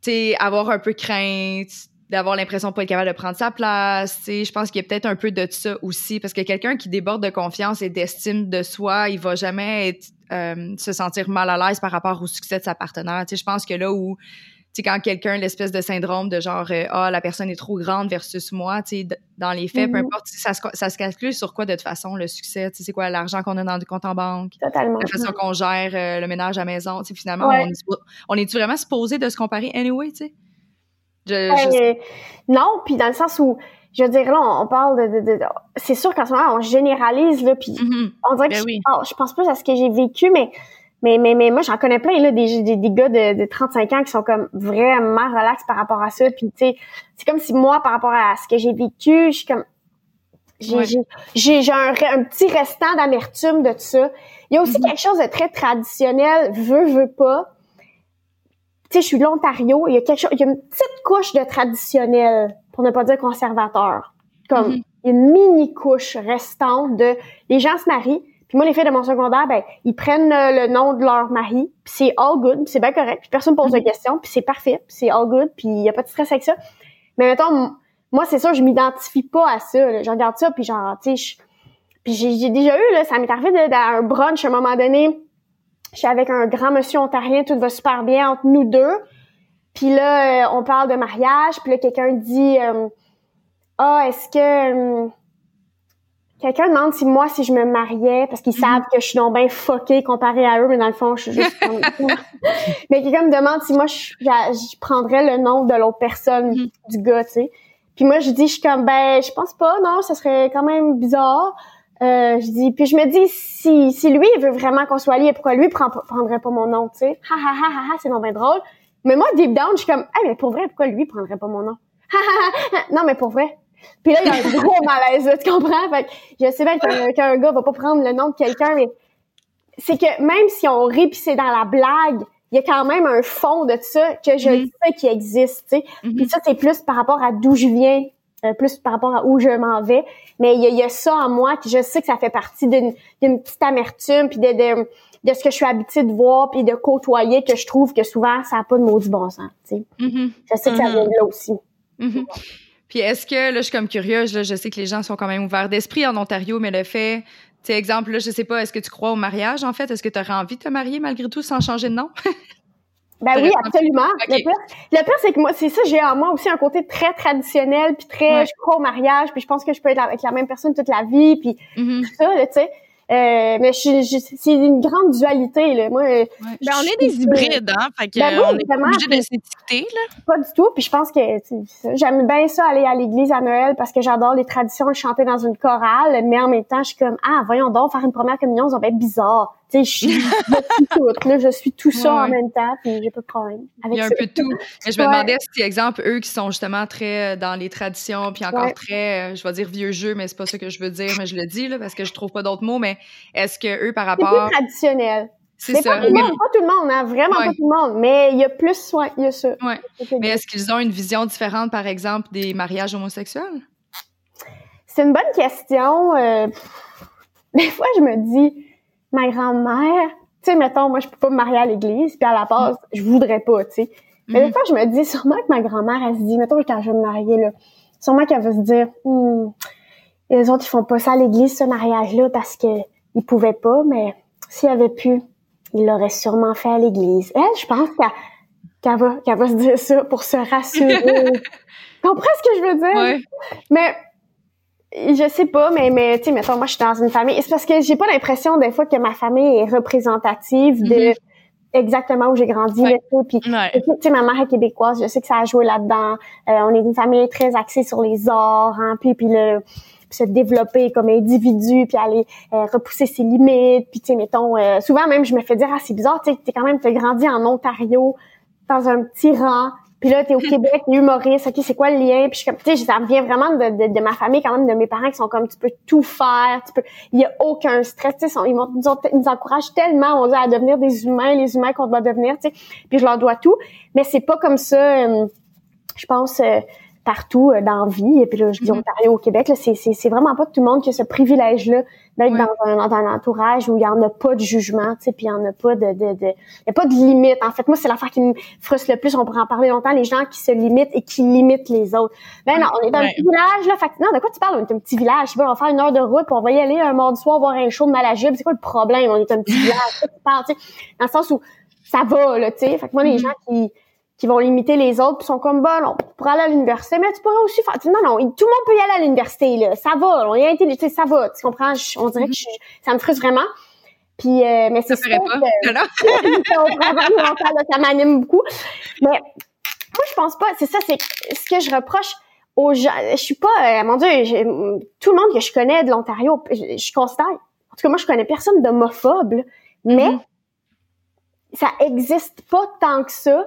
tu sais, avoir un peu crainte, d'avoir l'impression de pas être capable de prendre sa place. Tu sais, je pense qu'il y a peut-être un peu de ça aussi, parce que quelqu'un qui déborde de confiance et d'estime de soi, il va jamais être, euh, se sentir mal à l'aise par rapport au succès de sa partenaire. Tu sais, je pense que là où tu sais, quand quelqu'un, l'espèce de syndrome de genre, euh, ah, la personne est trop grande versus moi, tu sais, d- dans les faits, peu Mhm. importe, ça se, ça se calcule sur quoi de toute façon, le succès, tu sais, c'est quoi l'argent qu'on a dans le compte en banque, Totalement. la façon qu'on gère euh, le ménage à la maison, tu sais, finalement, Ouais. on est, on est-tu vraiment supposé de se comparer anyway, tu sais? Je, je- Euh, non, puis dans le sens où, je veux dire, là, on, on parle de... de, de- de- c'est sûr qu'en ce moment, on généralise, là, puis Mhm. on dirait que Ben je, oui. oh, je pense plus à ce que j'ai vécu, mais mais mais, mais moi, j'en connais plein, là, des, des, des gars de, de 35 ans qui sont comme vraiment relax par rapport à ça, puis tu sais, c'est comme si moi, par rapport à ce que j'ai vécu, je suis comme... J'ai Ouais. j'ai- j'ai j'ai un, un petit restant d'amertume de tout ça. Il y a aussi Mhm. quelque chose de très traditionnel, veut, veut pas. Tu sais, je suis de l'Ontario, il y a quelque chose, il y a une petite couche de traditionnel, pour ne pas dire conservateur. Comme, Mhm. il y a une mini couche restante de, les gens se marient, puis moi, les filles de mon secondaire, ben, ils prennent le nom de leur mari, puis c'est all good, c'est bien correct, puis personne pose de questions, puis c'est parfait, puis c'est all good, puis il y a pas de stress avec ça. Mais mettons, moi, c'est sûr, je m'identifie pas à ça. là. Je regarde ça, puis genre, tu sais, puis j'ai déjà eu, là, ça m'est arrivé de- dans un brunch à un moment donné, je suis avec un grand monsieur ontarien, tout va super bien entre nous deux. Puis là, euh, on parle de mariage, puis là, quelqu'un dit euh, Ah, est-ce que... euh, Quelqu'un demande si moi, si je me mariais, parce qu'ils savent que je suis donc bien fuckée comparée à eux, mais dans le fond, je suis juste... comme- mais quelqu'un me demande si moi, je, je- je prendrais le nom de l'autre personne, Mhm. du gars, tu sais. Puis moi, je dis, je suis comme, ben, je pense pas, non, ça serait quand même bizarre. Euh, je dis, puis je me dis, si, si lui, il veut vraiment qu'on soit lié, pourquoi lui prend, prendrait pas mon nom, tu sais? Ha, ha, ha, ha, ha, c'est non drôle. Mais moi, deep down, je suis comme, ah, mais pour vrai, pourquoi lui prendrait pas mon nom? Ha, ha, non, mais pour vrai. Puis là, il y a un gros malaise, là, tu comprends? Fait que je sais bien qu'un qu'un gars va pas prendre le nom de quelqu'un, mais c'est que même si on rit pis c'est dans la blague, il y a quand même un fond de ça que je Mhm. sais qui existe, tu sais. Puis ça, c'est plus par rapport à d'où je viens, euh, plus par rapport à où je m'en vais. Mais il y, a- il y a ça en moi que je sais que ça fait partie d'une petite amertume, puis de, de, de ce que je suis habituée de voir, puis de côtoyer, que je trouve que souvent, ça n'a pas de maudit bon sens, tu sais. Mhm. Je sais que ça vient de là aussi. Mhm. Puis est-ce que, là, je suis comme curieuse, là, je sais que les gens sont quand même ouverts d'esprit en Ontario, mais le fait, tu sais, exemple, là, je sais pas, est-ce que tu crois au mariage, en fait? Est-ce que tu aurais envie de te marier malgré tout sans changer de nom? Ben oui, absolument. Le pire, le pire, c'est que moi, c'est ça, j'ai en moi aussi un côté très traditionnel, puis très, Ouais. je crois au mariage, puis je pense que je peux être avec la même personne toute la vie, puis Mhm. tout ça, là, tu sais. Euh, mais je, je- c'est une grande dualité, là. Moi, euh, Ben, on est des hybrides, hein? Fait que, Ben oui, on est obligé de s'étiqueter, là. pas du tout. Puis je pense que tu sais, j'aime bien ça aller à l'église à Noël parce que j'adore les traditions, chanter dans une chorale. Mais en même temps, je suis comme ah voyons donc faire une première communion, ça va être bizarre. Tu sais, je suis, là, je suis tout ça Ouais, en même temps. Puis j'ai pas de problème Il avec y a un ça. peu de tout. Mais je me demandais si, exemple, eux qui sont justement très euh, dans les traditions, puis encore Ouais. très, euh, je vais dire vieux jeu, mais c'est pas ça que je veux dire, mais je le dis, là, parce que je trouve pas d'autres mots, mais est-ce que eux, par C'est plus rapport. traditionnel. C'est C'est ça. pas tout Mais, monde, pas tout le monde, hein, vraiment Ouais. pas tout le monde. Mais il y a plus, ouais, il y a ça. Ouais. mais est-ce qu'ils ont une vision différente, par exemple, des mariages homosexuels? C'est une bonne question. euh, des fois, je me dis, ma grand-mère, tu sais, mettons, moi, je peux pas me marier à l'église, puis à la base, je voudrais pas, tu sais. Mais des Mhm. fois, je me dis, sûrement que ma grand-mère, elle se dit, mettons, quand je vais me marier, là, sûrement qu'elle va se dire, Hmm, les autres, ils font pas ça à l'église, ce mariage-là, parce que ils pouvaient pas, mais s'ils avaient pu, ils l'auraient sûrement fait à l'église. Elle, je pense qu'elle qu'elle va, qu'elle va se dire ça pour se rassurer. Comprends ce que je veux dire? Ouais. Mais je sais pas, mais mais tu sais, mettons, moi je suis dans une famille. C'est parce que j'ai pas l'impression des fois que ma famille est représentative de Mhm. exactement où j'ai grandi. Ouais. tu sais. Puis Ouais. tu sais, ma mère est québécoise, je sais que ça a joué là-dedans. Euh, on est une famille très axée sur les arts, hein, puis puis le puis se développer comme individu, puis aller euh, repousser ses limites, puis tu sais, mettons, euh, souvent même je me fais dire ah c'est bizarre, tu sais, t'es quand même t'as grandi en Ontario, dans un petit rang. Puis là, t'es au Québec, t'es humoriste, ok, c'est quoi le lien? Puis je suis comme, tu sais, ça vient vraiment de, de, ma famille, quand même, de mes parents qui sont comme, tu peux tout faire, tu peux, il y a aucun stress, tu sais, ils, nous, nous encouragent tellement, on dit, à devenir des humains, les humains qu'on doit devenir, tu sais. Puis je leur dois tout, mais c'est pas comme ça, euh, je pense, euh, partout euh, dans la vie. Et puis là, je dis mm-hmm. Ontario au Québec, c'est, c'est, c'est vraiment pas tout le monde qui a ce privilège-là d'être dans, un, dans un entourage où il y en a pas de jugement, tu sais, puis il y en a pas de, de, de il y a pas de limite. En fait, moi, c'est l'affaire qui me frustre le plus. On pourrait en parler longtemps. Les gens qui se limitent et qui limitent les autres. Ben non, on est dans un petit village là. Fait non, de quoi tu parles? On est un petit village. on va faire une heure de route, puis on va y aller un mardi soir voir un show de Malajube. C'est quoi le problème? On est un petit village. tu parles, tu sais, dans le sens où ça va là, tu sais. Fait que moi, les mm-hmm. gens qui qui vont limiter les autres, puis sont comme bon, non, pour aller à l'université, mais tu pourrais aussi faire. Non, non, tout le monde peut y aller à l'université, là. Ça va, on y a été, tu sais, ça va. Tu comprends? on dirait que je, ça me frustre vraiment. Puis, euh, mais c'est ça. Ferait pas. Que, ça m'anime beaucoup. Mais moi, je pense pas. C'est ça, c'est ce que je reproche aux gens. Je suis pas, euh, mon Dieu, tout le monde que je connais de l'Ontario, je, je, constate. En tout cas, moi, je connais personne d'homophobe, mais mm-hmm. ça existe pas tant que ça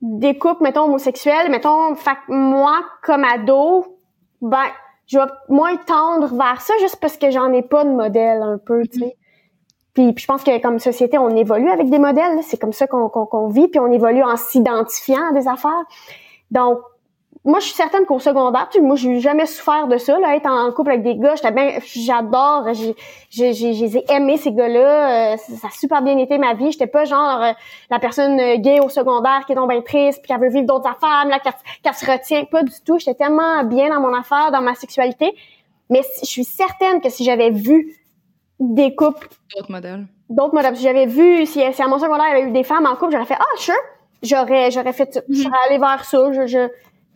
des couples, mettons, homosexuels, mettons, fait moi, comme ado, ben, je vais moins tendre vers ça juste parce que j'en ai pas de modèle un peu, tu sais. Puis, je pense que comme société, on évolue avec des modèles. C'est comme ça qu'on qu'on vit, puis on évolue en s'identifiant à des affaires. Donc, moi, je suis certaine qu'au secondaire, tu moi, j'ai jamais souffert de ça, là, être en couple avec des gars. J'étais bien, j'adore, j'ai, j'ai, j'ai aimé ces gars-là. Euh, ça a super bien été ma vie. J'étais pas genre euh, la personne euh, gay au secondaire qui est donc bien triste, puis qui veut vivre d'autres affaires, là, qui se retient. Pas du tout. J'étais tellement bien dans mon affaire, dans ma sexualité. Mais je suis certaine que si j'avais vu des couples, d'autres modèles, d'autres modèles, si j'avais vu, si, si à mon secondaire il y avait eu des femmes en couple, j'aurais fait ah sure, j'aurais, j'aurais fait, ça. j'aurais allé vers ça. je, je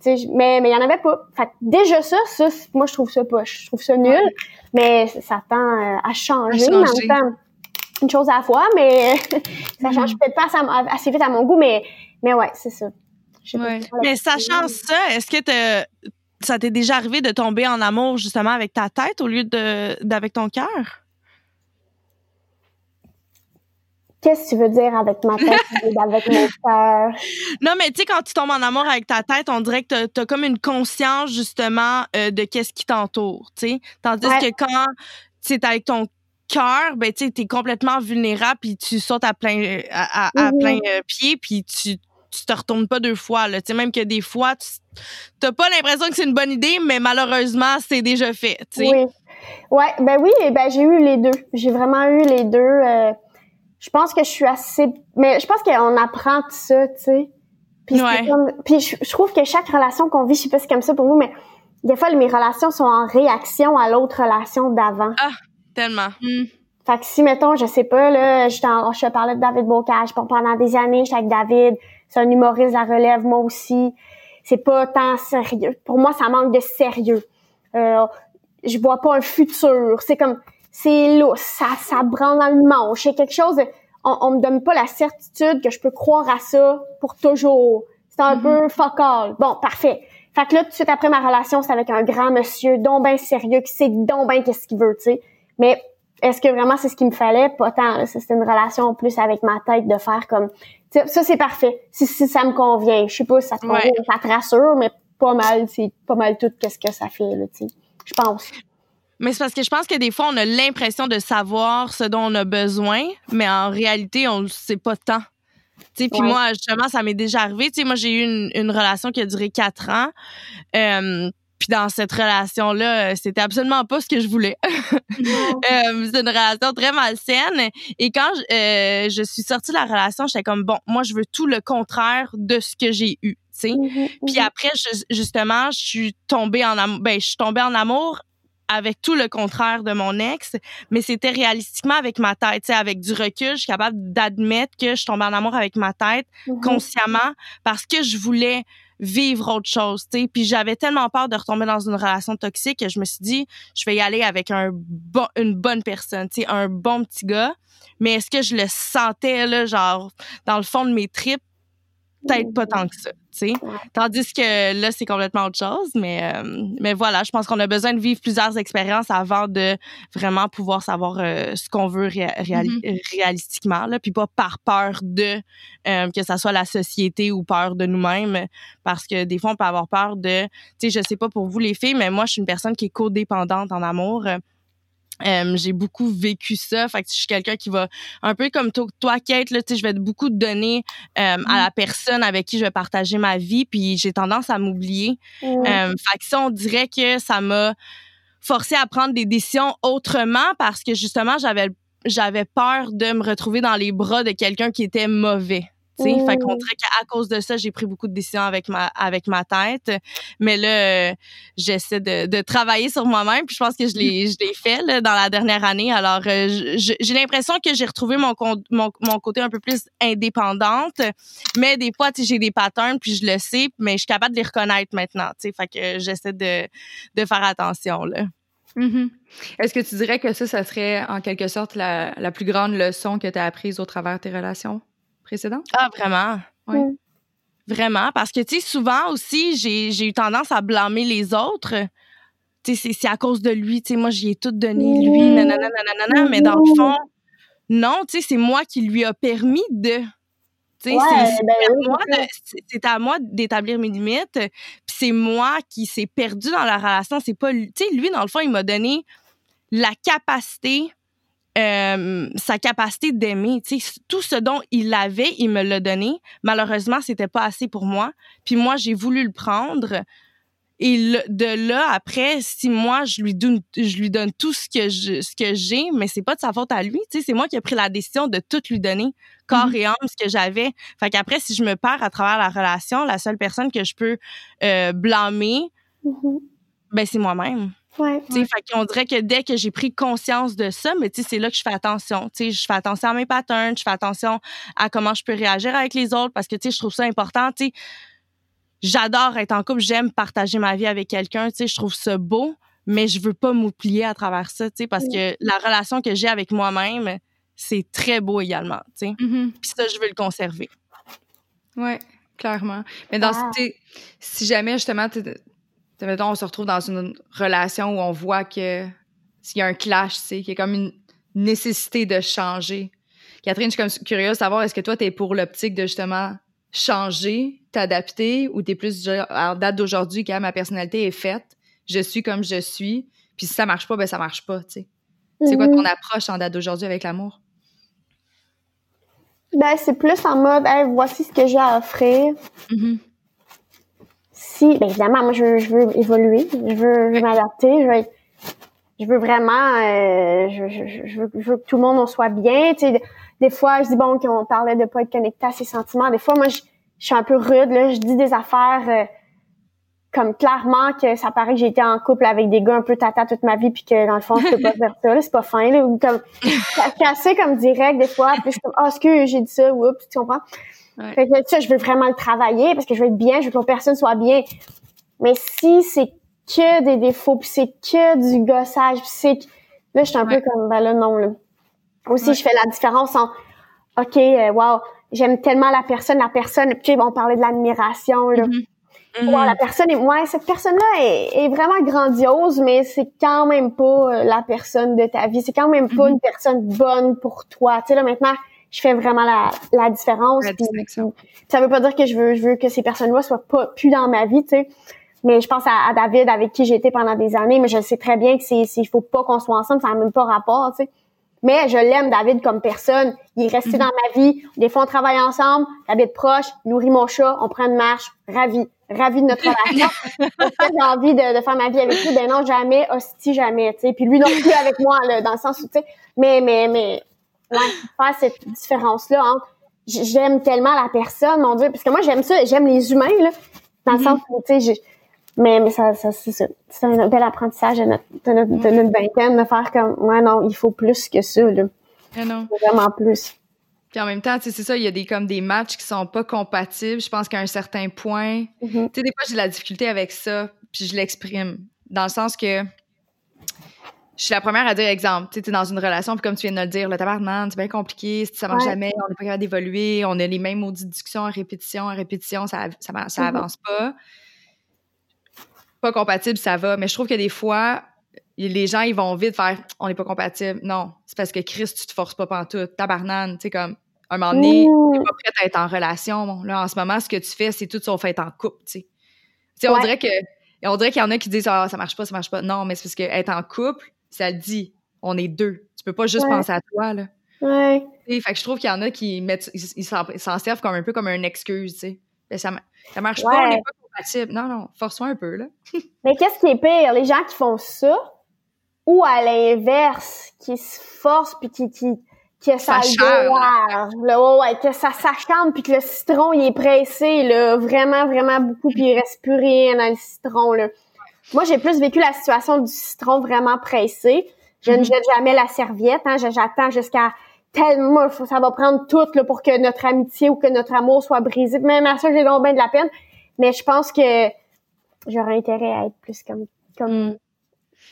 mais mais il y en avait pas. Fait déjà ça, ça moi je trouve ça poche, je trouve ça nul, mais ça tend euh, à changer, en même temps une chose à la fois, mais ça change mm. peut-être pas assez, vite à mon goût, mais mais ouais, c'est ça. Mais sachant ça, est-ce que ça t'est déjà arrivé de tomber en amour justement avec ta tête au lieu de d'avec ton cœur? Qu'est-ce que tu veux dire avec ma tête et avec mon cœur? Non, mais tu sais, quand tu tombes en amour avec ta tête, on dirait que tu as, comme une conscience, justement, euh, de qu'est-ce qui t'entoure, tu sais. Tandis que quand tu avec ton cœur, ben, tu es complètement vulnérable, puis tu sautes à plein, à, mm-hmm. plein euh, pied, puis tu tu te retournes pas deux fois. Là. Tu sais, même que des fois, tu n'as pas l'impression que c'est une bonne idée, mais malheureusement, c'est déjà fait. Tu sais. Oui. Ouais, ben oui, ben j'ai eu les deux. J'ai vraiment eu les deux. Euh, je pense que je suis assez mais je pense qu'on apprend tout ça tu sais. Puis, puis je, trouve que chaque relation qu'on vit je sais pas si c'est comme ça pour vous mais des fois mes relations sont en réaction à l'autre relation d'avant. Ah tellement. Hmm. fait que si mettons je sais pas là je, je parlais de David Bocage pendant des années j'étais avec David c'est un humoriste la relève moi aussi. C'est pas tant sérieux. Pour moi ça manque de sérieux. Euh, je vois pas un futur. C'est comme c'est là, ça, ça branle dans le manche. C'est quelque chose, on, on me donne pas la certitude que je peux croire à ça pour toujours. C'est un mm-hmm. peu fuck all. Bon, parfait. Fait que là, tout de suite après ma relation, c'est avec un grand monsieur, donc ben sérieux, qui sait donc ben qu'est-ce qu'il veut, tu sais. Mais est-ce que vraiment c'est ce qu'il me fallait? Pas tant. C'était une relation en plus avec ma tête de faire comme... Ça, c'est parfait. Si, si ça me convient. Je sais pas si ça te convient, ça te rassure, mais pas mal, c'est pas mal tout qu'est-ce que ça fait, là, tu sais. Je pense. Mais c'est parce que je pense que des fois, on a l'impression de savoir ce dont on a besoin, mais en réalité, on ne sait pas tant. Puis moi, justement, ça m'est déjà arrivé. sais, moi, j'ai eu une, une, relation qui a duré quatre ans. Euh, puis dans cette relation-là, c'était absolument pas ce que je voulais. euh, c'est une relation très malsaine. Et quand je, euh, je suis sortie de la relation, j'étais comme, bon, moi, je veux tout le contraire de ce que j'ai eu. sais. Mmh puis mmh après, justement, je suis tombée en amour. Ben, je suis tombée en amour avec tout le contraire de mon ex, mais c'était réalistiquement avec ma tête, avec du recul, je suis capable d'admettre que je tombais en amour avec ma tête mm-hmm. consciemment parce que je voulais vivre autre chose, tu sais. Puis j'avais tellement peur de retomber dans une relation toxique que je me suis dit, je vais y aller avec un bon, une bonne personne, tu sais, un bon petit gars. Mais est-ce que je le sentais là, genre dans le fond de mes tripes? Peut-être pas tant que ça. sais. Tandis que là, c'est complètement autre chose. Mais, euh, mais voilà, je pense qu'on a besoin de vivre plusieurs expériences avant de vraiment pouvoir savoir euh, ce qu'on veut mm-hmm. réalistiquement. Là, puis pas par peur de euh, que ça soit la société ou peur de nous-mêmes. Parce que des fois, on peut avoir peur de... Tu sais, je sais pas pour vous les filles, mais moi, je suis une personne qui est codépendante en amour. Euh, j'ai beaucoup vécu ça. Fait que je suis quelqu'un qui va un peu comme toi, Kate, là, je vais beaucoup donner euh, à la personne avec qui je vais partager ma vie, puis j'ai tendance à m'oublier. Mm. Euh, fait que ça, on dirait que ça m'a forcé à prendre des décisions autrement parce que justement, j'avais j'avais peur de me retrouver dans les bras de quelqu'un qui était mauvais. T'sais, Fait qu'on dirait qu'à cause de ça, j'ai pris beaucoup de décisions avec ma avec ma tête. Mais là, euh, j'essaie de, de travailler sur moi-même. Puis je pense que je l'ai je l'ai fait là, dans la dernière année. Alors euh, j'ai l'impression que j'ai retrouvé mon, mon mon côté un peu plus indépendante. Mais des fois, j'ai des patterns puis je le sais, mais je suis capable de les reconnaître maintenant. T'sais. Fait que j'essaie de de faire attention là. Mm-hmm. Est-ce que tu dirais que ça, ça serait en quelque sorte la, la plus grande leçon que tu as apprise au travers de tes relations? Précédent? Ah, vraiment? Oui. Vraiment, parce que, tu sais, souvent aussi, j'ai eu tendance à blâmer les autres. Tu sais, c'est à cause de lui. Tu sais, moi, j'y ai tout donné, lui, nanana, nanana, mais dans le fond, non, tu sais, c'est moi qui lui a permis de. Tu sais, ben c'est à moi d'établir mes limites. Puis c'est moi qui s'est perdu dans la relation. C'est pas, tu sais, lui, dans le fond, il m'a donné la capacité euh, sa capacité d'aimer. Tout ce dont il avait, il me l'a donné. Malheureusement, c'était pas assez pour moi. Puis moi, j'ai voulu le prendre. Et de là, après, si moi, je lui donne, je lui donne tout ce que je, ce que j'ai, mais c'est pas de sa faute à lui. C'est moi qui ai pris la décision de tout lui donner, corps mm-hmm. et âme, ce que j'avais. Fait qu'après, si je me perds à travers la relation, la seule personne que je peux euh, blâmer, mm-hmm. ben, c'est moi-même. Ouais. Fait qu'on dirait que dès que j'ai pris conscience de ça, mais c'est là que je fais attention. je fais attention à mes patterns, je fais attention à comment je peux réagir avec les autres parce que je trouve ça important. J'adore être en couple, j'aime partager ma vie avec quelqu'un, je trouve ça beau, mais je veux pas m'oublier à travers ça, parce que la relation que j'ai avec moi-même, c'est très beau également. Mm-hmm. Puis ça, je veux le conserver. Oui, clairement. Mais dans si jamais justement mettons, on se retrouve dans une relation où on voit que s'il y a un clash, tu sais, qu'il y a comme une nécessité de changer. Catherine, je suis comme curieuse de savoir, est-ce que toi, tu es pour l'optique de justement changer, t'adapter, ou tu es plus en date d'aujourd'hui, quand ma personnalité est faite, je suis comme je suis, puis si ça marche pas, ben ça marche pas, tu sais. C'est quoi ton mm-hmm. approche en date d'aujourd'hui avec l'amour? Ben, c'est plus en mode, voici ce que j'ai à offrir. Mm-hmm si, bien évidemment, moi, je, je veux évoluer, je veux, m'adapter, je veux je veux vraiment, euh, je, je, je, veux, je, veux, que tout le monde en soit bien. Tu sais, des fois, je dis bon qu'on parlait de pas être connecté à ses sentiments. Des fois, moi, je, suis un peu rude là. Je dis des affaires euh, comme clairement que ça paraît que j'ai été en couple avec des gars un peu tata toute ma vie, puis que dans le fond, je peux pas dire ça. C'est pas fin là. Ou comme assez comme direct des fois. Puis je suis comme, oh, est-ce que j'ai dit ça? Oups, tu comprends? Fait que ça, je veux vraiment le travailler parce que je veux être bien, je veux que personne soit bien. Mais si c'est que des défauts, puis c'est que du gossage, puis c'est là je suis un peu comme ben là non là. Aussi je fais la différence en OK, euh, wow, j'aime tellement la personne, la personne, puis on parlait de l'admiration là. Mm-hmm. Mm-hmm. la personne est ouais, cette personne-là est, est, vraiment grandiose, mais c'est quand même pas euh, la personne de ta vie, c'est quand même pas mm-hmm. une personne bonne pour toi. Tu sais là maintenant je fais vraiment la, la différence. ça veut pas dire que je veux, je veux que ces personnes-là soient pas plus dans ma vie, tu sais. Mais je pense à, David avec qui été pendant des années, mais je sais très bien que c'est, il faut pas qu'on soit ensemble, ça n'a même pas rapport, tu sais. Mais je l'aime, David, comme personne. Il est resté mm-hmm. dans ma vie. Des fois, on travaille ensemble. David proche, nourrit mon chat, on prend une marche. Ravi. Ravi de notre relation. j'ai envie de, de, faire ma vie avec lui. Ben non, jamais. Hostie, jamais, tu sais. Puis lui non plus avec moi, là, dans le sens où, tu sais. Mais, mais, mais, ouais, faire cette différence-là entre j'aime tellement la personne, mon Dieu, parce que moi j'aime ça, j'aime les humains, là, dans le mm-hmm. sens où, tu sais, mais, mais ça, ça c'est un bel apprentissage de notre, de notre, de notre vingtaine de faire comme, ouais, non, il faut plus que ça, là. Ah non. Vraiment plus. Puis en même temps, tu sais, c'est ça, il y a des comme des matchs qui sont pas compatibles. Je pense qu'à un certain point, mm-hmm. tu sais, des fois j'ai de la difficulté avec ça, puis je l'exprime dans le sens que je suis la première à dire exemple. Tu es dans une relation, puis comme tu viens de le dire, le tabarnak, c'est bien compliqué, ça marche jamais, on n'est pas capable d'évoluer, on a les mêmes maudites discussions en répétition, en répétition, ça, ça, mm-hmm. avance pas. Pas compatible, ça va. Mais je trouve que des fois, les gens, ils vont vite faire on n'est pas compatible. Non, c'est parce que Chris, tu te forces pas pantoute. Tabarnane, tu sais, comme un moment donné, t'es pas prête à être en relation. Là, en ce moment, ce que tu fais, c'est tout son fait en couple, tu sais. on dirait que on dirait qu'il y en a qui disent ah ça marche pas ça marche pas non mais c'est parce que être en couple ça le dit on est deux. Tu peux pas juste penser à toi là. Ouais. Fait que je trouve qu'il y en a qui mettent ils s'en servent comme un peu comme une excuse tu sais. Ça ça marche pas on n'est pas compatible. Non non force-toi un peu là. Mais qu'est-ce qui est pire les gens qui font ça ou à l'inverse qui se forcent puis qui qui que ça, ça là, ouais, que ça s'achante puis que le citron il est pressé là, vraiment vraiment beaucoup puis il reste plus rien dans le citron là. Moi, j'ai plus vécu la situation du citron vraiment pressé. Je ne mm-hmm. jette jamais la serviette, hein, j'attends jusqu'à tellement ça va prendre tout là, pour que notre amitié ou que notre amour soit brisé. Même à ça, j'ai donc bien de la peine, mais je pense que j'aurais intérêt à être plus comme comme mm.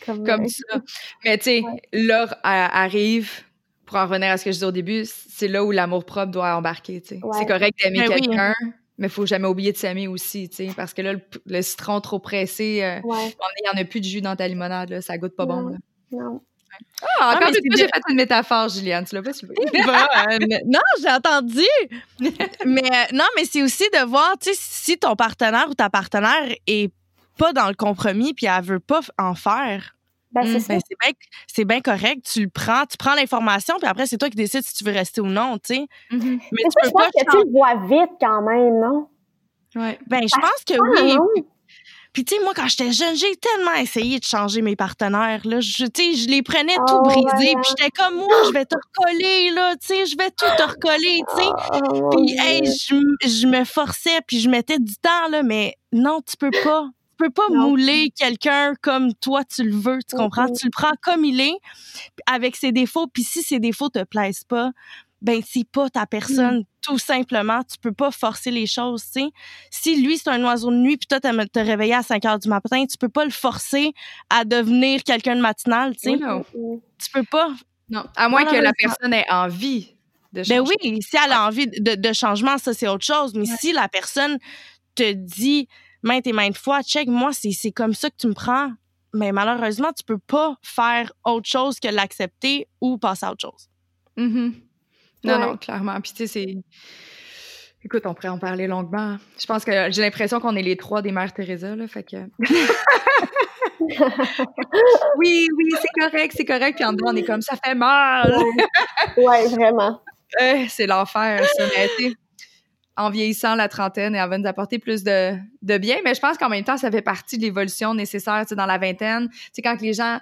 comme, comme ça. Mais tu sais, l'heure arrive pour en revenir à ce que je disais au début, c'est là où l'amour propre doit embarquer. C'est correct d'aimer ben quelqu'un, mais il faut jamais oublier de s'aimer aussi, parce que là, le, citron trop pressé, euh, il n'y en a plus de jus dans ta limonade, là, ça goûte pas bon. Là. Non. Ah, encore une fois, j'ai fait une métaphore, Juliane. Tu l'as pas suivi? Euh, non, j'ai entendu. mais euh, non, mais c'est aussi de voir, tu sais, si ton partenaire ou ta partenaire est pas dans le compromis puis elle veut pas en faire, ben, c'est mmh. ben, c'est bien correct. Tu le prends, tu prends l'information, puis après, c'est toi qui décides si tu veux rester ou non, tu sais. Mmh Mais, tu peux pas. que tu le vois vite quand même, non? Ouais. Ben, je pense que oui. Puis, tu sais, moi, quand j'étais jeune, j'ai tellement essayé de changer mes partenaires, là. Je, je les prenais tout oh, brisés, puis j'étais comme, moi, je vais te recoller, là, tu sais, je vais tout te recoller, tu sais. Oh, puis, hey, je, je me forçais, puis je mettais du temps, là, mais non, tu peux pas peux pas mouler quelqu'un comme toi tu le veux, tu comprends? Tu le prends comme il est, avec ses défauts, puis si ses défauts te plaisent pas, ben c'est pas ta personne, mmh. tout simplement. Tu peux pas forcer les choses, tu sais. Si lui, c'est un oiseau de nuit, puis toi, tu te réveiller à 5 heures du matin, tu peux pas le forcer à devenir quelqu'un de matinal, tu sais. Tu peux pas. Non, à moins que la personne ait envie de changer. Ben oui, si elle a envie de, changement, ça, c'est autre chose. Mais si la personne te dit maintes et maintes fois, check, moi, c'est comme ça que tu me prends. Mais malheureusement, tu peux pas faire autre chose que l'accepter ou passer à autre chose. Mm-hmm. Non, non, clairement. Puis, tu sais, c'est. Écoute, on pourrait en parler longuement. Je pense que j'ai l'impression qu'on est les trois des mères Teresa, là, fait que. oui, oui, c'est correct, c'est correct. Puis en dedans, on est comme ça fait mal. ouais, vraiment. Euh, c'est l'enfer, ça. Mais, en vieillissant la trentaine et elle va nous apporter plus de, de bien. Mais je pense qu'en même temps, ça fait partie de l'évolution nécessaire dans la vingtaine. C'est quand les gens.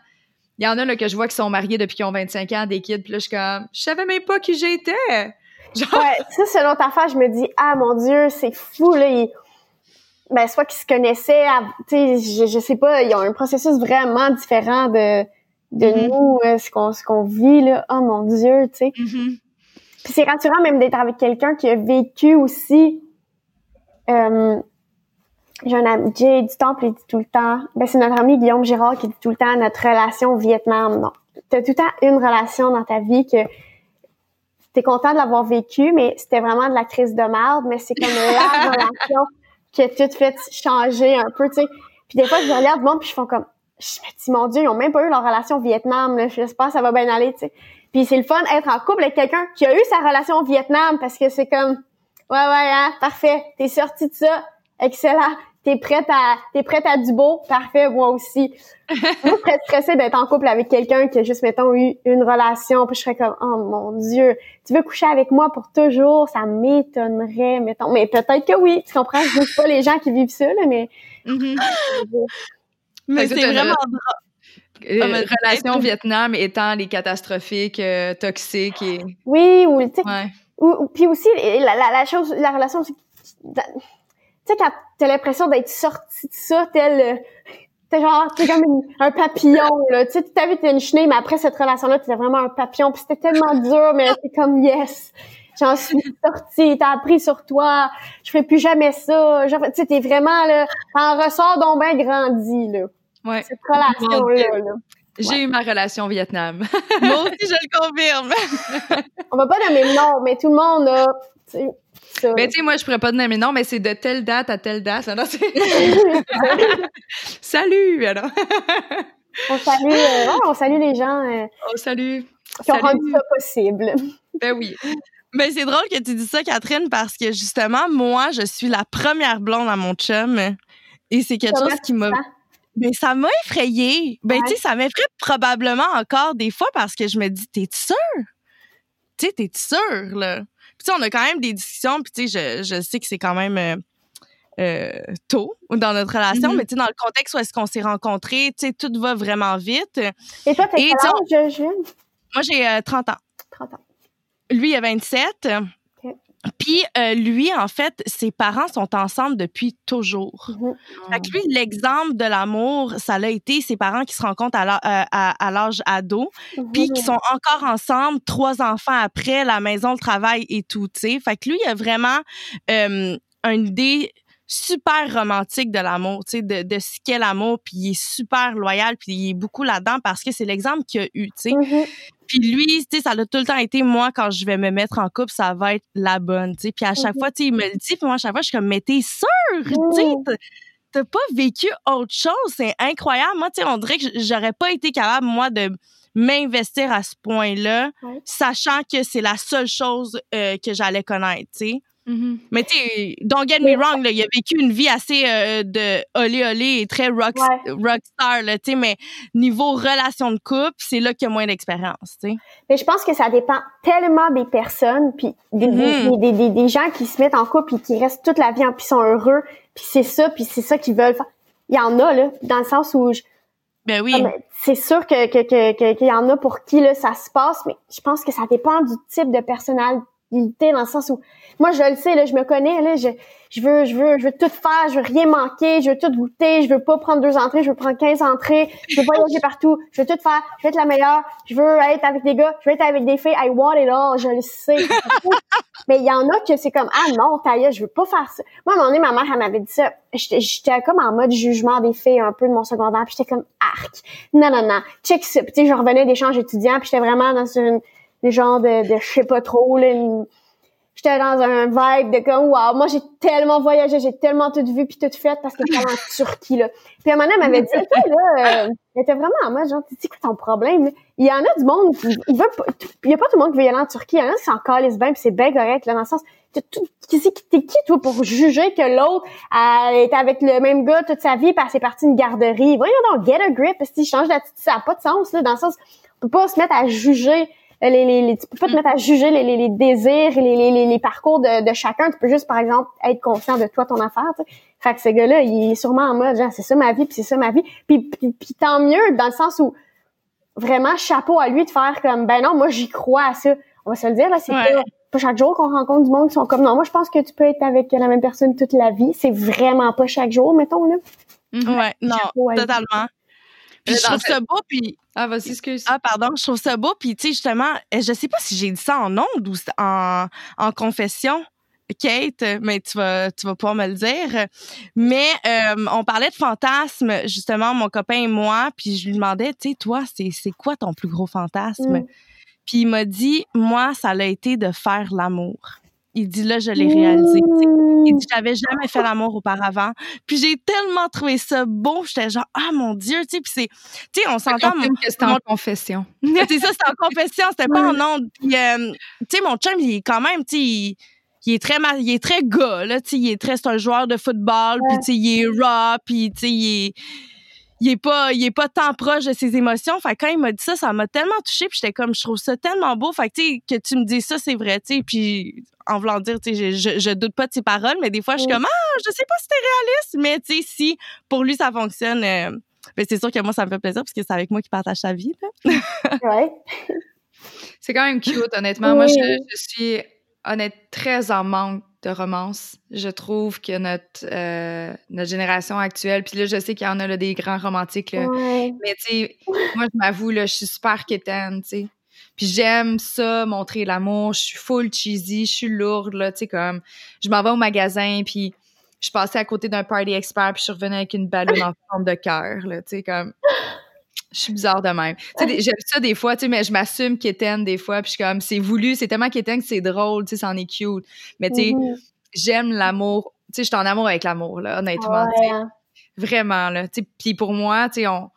Il y en a là, que je vois qui sont mariés depuis qu'ils ont 25 ans, des kids, puis là, je suis comme, je savais même pas qui j'étais. Genre... Ouais, ça, selon ta affaire, je me dis, ah mon Dieu, c'est fou, là. Ben, soit qu'ils se connaissaient, tu sais, je, je, sais pas, ils ont un processus vraiment différent de, de mm-hmm. nous, euh, ce qu'on ce qu'on vit, là. Oh mon Dieu, tu sais. Mm-hmm. Puis c'est rassurant même d'être avec quelqu'un qui a vécu aussi. Euh, j'ai un ami, Jay du Temple, il dit tout le temps. Ben c'est notre ami Guillaume Girard qui dit tout le temps notre relation au Vietnam. Non, t'as tout le temps une relation dans ta vie que t'es content de l'avoir vécu, mais c'était vraiment de la crise de merde. Mais c'est comme la relation qui a tout fait changer un peu, tu sais. Puis des fois je regarde le monde puis je fais comme, je me dis mon Dieu, ils ont même pas eu leur relation au Vietnam. Là. J'espère que ça va bien aller, tu sais. Puis c'est le fun d'être en couple avec quelqu'un qui a eu sa relation au Vietnam parce que c'est comme ouais ouais hein, parfait, t'es sorti de ça, excellent. T'es prête à t'es prête à du beau, parfait, moi aussi. moi, je serais stressée d'être en couple avec quelqu'un qui a juste mettons eu une relation, puis je serais comme oh mon dieu, tu veux coucher avec moi pour toujours, ça m'étonnerait mettons. Mais peut-être que oui, tu comprends, je dis pas les gens qui vivent ça là, mais mm-hmm. mais c'est vraiment euh, relation au Vietnam étant les catastrophiques, euh, toxiques et. Oui, ou, tu ou, puis aussi, la, la, la, chose, la relation, tu sais, quand t'as l'impression d'être sorti de ça, tel, euh, t'es genre, t'es comme un papillon, là. Tu sais, tu t'avais une chenille, mais après cette relation-là, t'étais vraiment un papillon, puis c'était tellement dur, mais c'est comme yes. J'en suis sortie, t'as appris sur toi, je ferai plus jamais ça. Tu sais, t'es vraiment, là, en ressort donc bien grandi, là. Ouais. Cette relation-là. J'ai eu ma relation au Vietnam. Moi aussi, je le confirme. On va pas nommer le nom, mais tout le monde a. tu sais, ça. Ben, tu sais, moi, je pourrais pas te nommer non, mais c'est de telle date à telle date. Salut! Alors. on salue, euh, on salue les gens euh, Oh, salut! qui ont Salut. rendu ça possible. Ben oui. Mais c'est drôle que tu dis ça, Catherine, parce que justement, moi, je suis la première blonde à mon chum. Et c'est quelque Comment chose qui m'a. Sens? Ben, ça m'a effrayée. Ben, Ouais. tu sais, ça m'effraie probablement encore des fois parce que je me dis, t'es sûr? Tu sais, t'es sûr, là? Puis, tu sais, on a quand même des discussions, puis, tu sais, je, je sais que c'est quand même euh, euh, tôt dans notre relation, Mhm. mais, tu sais, dans le contexte où est-ce qu'on s'est rencontrés, tu sais, tout va vraiment vite. Et toi, Et quel âge? Moi, j'ai euh, 30 ans. 30 ans. Lui, il a 27. Puis, euh, lui, en fait, ses parents sont ensemble depuis toujours. Mhm. Fait que lui, l'exemple de l'amour, ça l'a été ses parents qui se rencontrent à euh, l'âge ado, puis Mhm. qui sont encore ensemble trois enfants après, la maison, le travail et tout, tu sais. Fait que lui, il a vraiment euh, une idée super romantique de l'amour, tu sais, de, de ce qu'est l'amour, puis il est super loyal, puis il est beaucoup là-dedans parce que c'est l'exemple qu'il a eu, tu sais. Mhm. Puis lui, tu sais, ça a tout le temps été moi quand je vais me mettre en couple, ça va être la bonne, tu sais. Puis à chaque Mhm. fois, tu sais, il me le dit, puis moi à chaque fois je suis comme mais t'es sûre, tu sais, Mhm. t'as- t'as pas vécu autre chose, c'est incroyable. Moi, tu sais, on dirait que j'aurais pas été capable moi de m'investir à ce point-là, Ouais. sachant que c'est la seule chose euh, que j'allais connaître, tu sais. Mhm. Mais tu sais, don't get me wrong, là, il a vécu une vie assez euh, de olé olé et très rock, Ouais. rockstar, là, tu sais, mais niveau relation de couple, c'est là qu'il y a moins d'expérience, tu sais. Mais je pense que ça dépend tellement des personnes, puis des, des- des, des, des gens qui se mettent en couple puis qui restent toute la vie en puis sont heureux, puis c'est ça, puis c'est ça qu'ils veulent faire. Il y en a là, dans le sens où je- Ben oui. c'est sûr que que que que- qu'il y en a pour qui là ça se passe, mais je pense que ça dépend du type de personnalité dans le sens où moi je le sais là, je me connais là, je je veux je veux je veux tout faire, je veux rien manquer, je veux tout goûter, je veux pas prendre deux entrées, je veux prendre 15 entrées, je veux voyager partout, je veux tout faire, je veux être la meilleure, je veux être avec des gars, je veux être avec des filles, I want it all, je le sais. Mais il y en a que c'est comme ah non, Taya, je veux pas faire ça. Moi à un moment donné, ma mère elle m'avait dit ça. J'étais j'étais comme en mode jugement des filles un peu de mon secondaire, puis j'étais comme arc. Non non non, check ça. Puis tu sais, je revenais d'échanges étudiants, puis j'étais vraiment dans une des genres de, de je sais pas trop là, une- j'étais dans un vibe de comme wow, moi j'ai tellement voyagé, j'ai tellement tout vu puis tout fait parce que j'étais en Turquie là. Puis à un moment elle m'avait dit OK là, euh, elle était vraiment en mode genre c'est quoi ton problème? Il y en a du monde qui il veut pas il y a pas tout le monde qui veut y aller en Turquie, il y en a qui s'en calissent bien puis c'est bien correct là dans le sens t'es tout- qui c'est qui t'es qui toi pour juger que l'autre est avec le même gars toute sa vie puis s'est partie d'une garderie? Voyons donc get a grip, que change d'attitude, ça a pas de sens là dans le sens on peut pas se mettre à juger les, les, les- tu peux pas te mettre à juger les, les, les désirs et les, parcours de, de chacun. Tu peux juste, par exemple, être conscient de toi, ton affaire. Tu sais. Fait que ce gars-là, il est sûrement en mode, genre, c'est ça ma vie, puis c'est ça ma vie. Puis, puis, puis tant mieux, dans le sens où, vraiment, chapeau à lui de faire comme, ben non, moi, j'y crois à ça. On va se le dire, là, c'est Ouais. pas, pas chaque jour qu'on rencontre du monde qui sont comme, non, moi, je pense que tu peux être avec la même personne toute la vie. C'est vraiment pas chaque jour, mettons, là. Ouais, non, totalement. Puis je trouve ça beau, puis Ah, vas-y, excuse. ah pardon, je trouve ça beau, puis tu sais justement, euh, je sais pas si j'ai dit ça en ondes ou en, en confession. Kate, mais tu vas, tu vas pouvoir me le dire. Mais euh, on parlait de fantasmes, justement, mon copain et moi, puis je lui demandais, tu sais, toi, c'est, c'est quoi ton plus gros fantasme? Mm. Puis il m'a dit, moi, ça l'a été de faire l'amour. Il dit, là, je l'ai réalisé. Il dit, j'avais jamais fait l'amour auparavant. Puis j'ai tellement trouvé ça beau. J'étais genre, ah mon Dieu, tu sais. Puis c'est, tu sais, on s'entend. c'était mon- en confession. c'est ça, c'était en confession, c'était pas en ondes. Puis, euh, tu sais, mon chum, il est quand même, tu sais, il, il est très, il est très gars, là, tu sais, il est très, c'est un joueur de football, puis tu sais, il est raw, puis tu sais, il est, il est pas, il est pas tant proche de ses émotions. Fait que quand il m'a dit ça, ça m'a tellement touchée, puis j'étais comme, je trouve ça tellement beau. Fait que tu sais, que tu me dis ça, c'est vrai, tu sais, puis en voulant dire, tu sais, je, je, je doute pas de tes paroles, mais des fois, je suis Mm. comme, ah, je sais pas si c'est réaliste, mais tu sais, si pour lui ça fonctionne. euh, ben, c'est sûr que moi, ça me fait plaisir parce que c'est avec moi qu'il partage sa vie. Là. Ouais. C'est quand même cute, honnêtement. Moi, je, je suis honnête très en manque de romance. Je trouve que notre euh, notre génération actuelle, puis là, je sais qu'il y en a là, des grands romantiques, là, Ouais. mais tu sais, moi, je m'avoue, je suis super quétaine, tu sais. Puis j'aime ça, montrer l'amour. Je suis full cheesy, je suis lourde, là, tu sais, comme... Je m'en vais au magasin, puis je passais à côté d'un party expert, puis je suis revenue avec une ballonne en forme de cœur, là, tu sais, comme... Je suis bizarre de même. J'aime ça des fois, mais je m'assume qu'Étienne des fois, puis je suis comme, c'est voulu, c'est tellement qu'Étienne que c'est drôle, tu sais, c'en est cute. Mais tu sais, mm-hmm. j'aime l'amour, tu sais, je suis en amour avec l'amour, là, honnêtement. Hein. Vraiment, là. Puis pour moi, tu sais, on,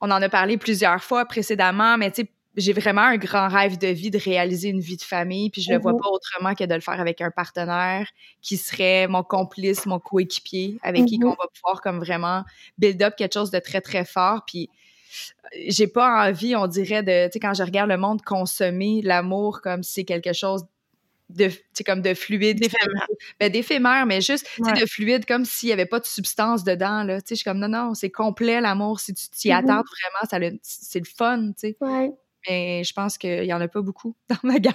on en a parlé plusieurs fois précédemment, mais tu sais, j'ai vraiment un grand rêve de vie de réaliser une vie de famille, puis je le vois mm-hmm. pas autrement que de le faire avec un partenaire qui serait mon complice, mon coéquipier, avec qui mm-hmm. on va pouvoir comme vraiment build up quelque chose de très très fort. Puis j'ai pas envie, on dirait de, tu sais, quand je regarde le monde consommer l'amour comme si c'est quelque chose de comme de fluide d'éphémère ben, d'éphémère mais juste de fluide comme s'il y avait pas de substance dedans là tu sais je suis comme non non c'est complet l'amour si tu t'y mm-hmm. attardes vraiment c'est le fun tu sais mais je pense qu'il y en a pas beaucoup dans ma gang.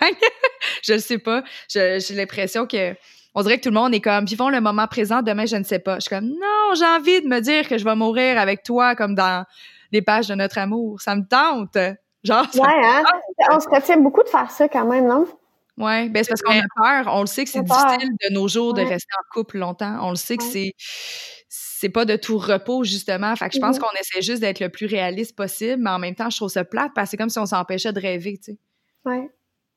je ne sais pas. J'ai l'impression que on dirait que tout le monde est comme vivons le moment présent, demain je ne sais pas. Je suis comme non, j'ai envie de me dire que je vais mourir avec toi comme dans les pages de notre amour. Ça me tente. Genre Ouais, hein? On se retient beaucoup de faire ça quand même, non? Oui, ben c'est parce qu'on a peur. On le sait que c'est difficile de nos jours de rester en couple longtemps. On le sait que c'est c'est pas de tout repos, justement. Fait que je pense mmh qu'on essaie juste d'être le plus réaliste possible, mais en même temps, je trouve ça plate parce que c'est comme si on s'empêchait de rêver, tu sais. Ouais.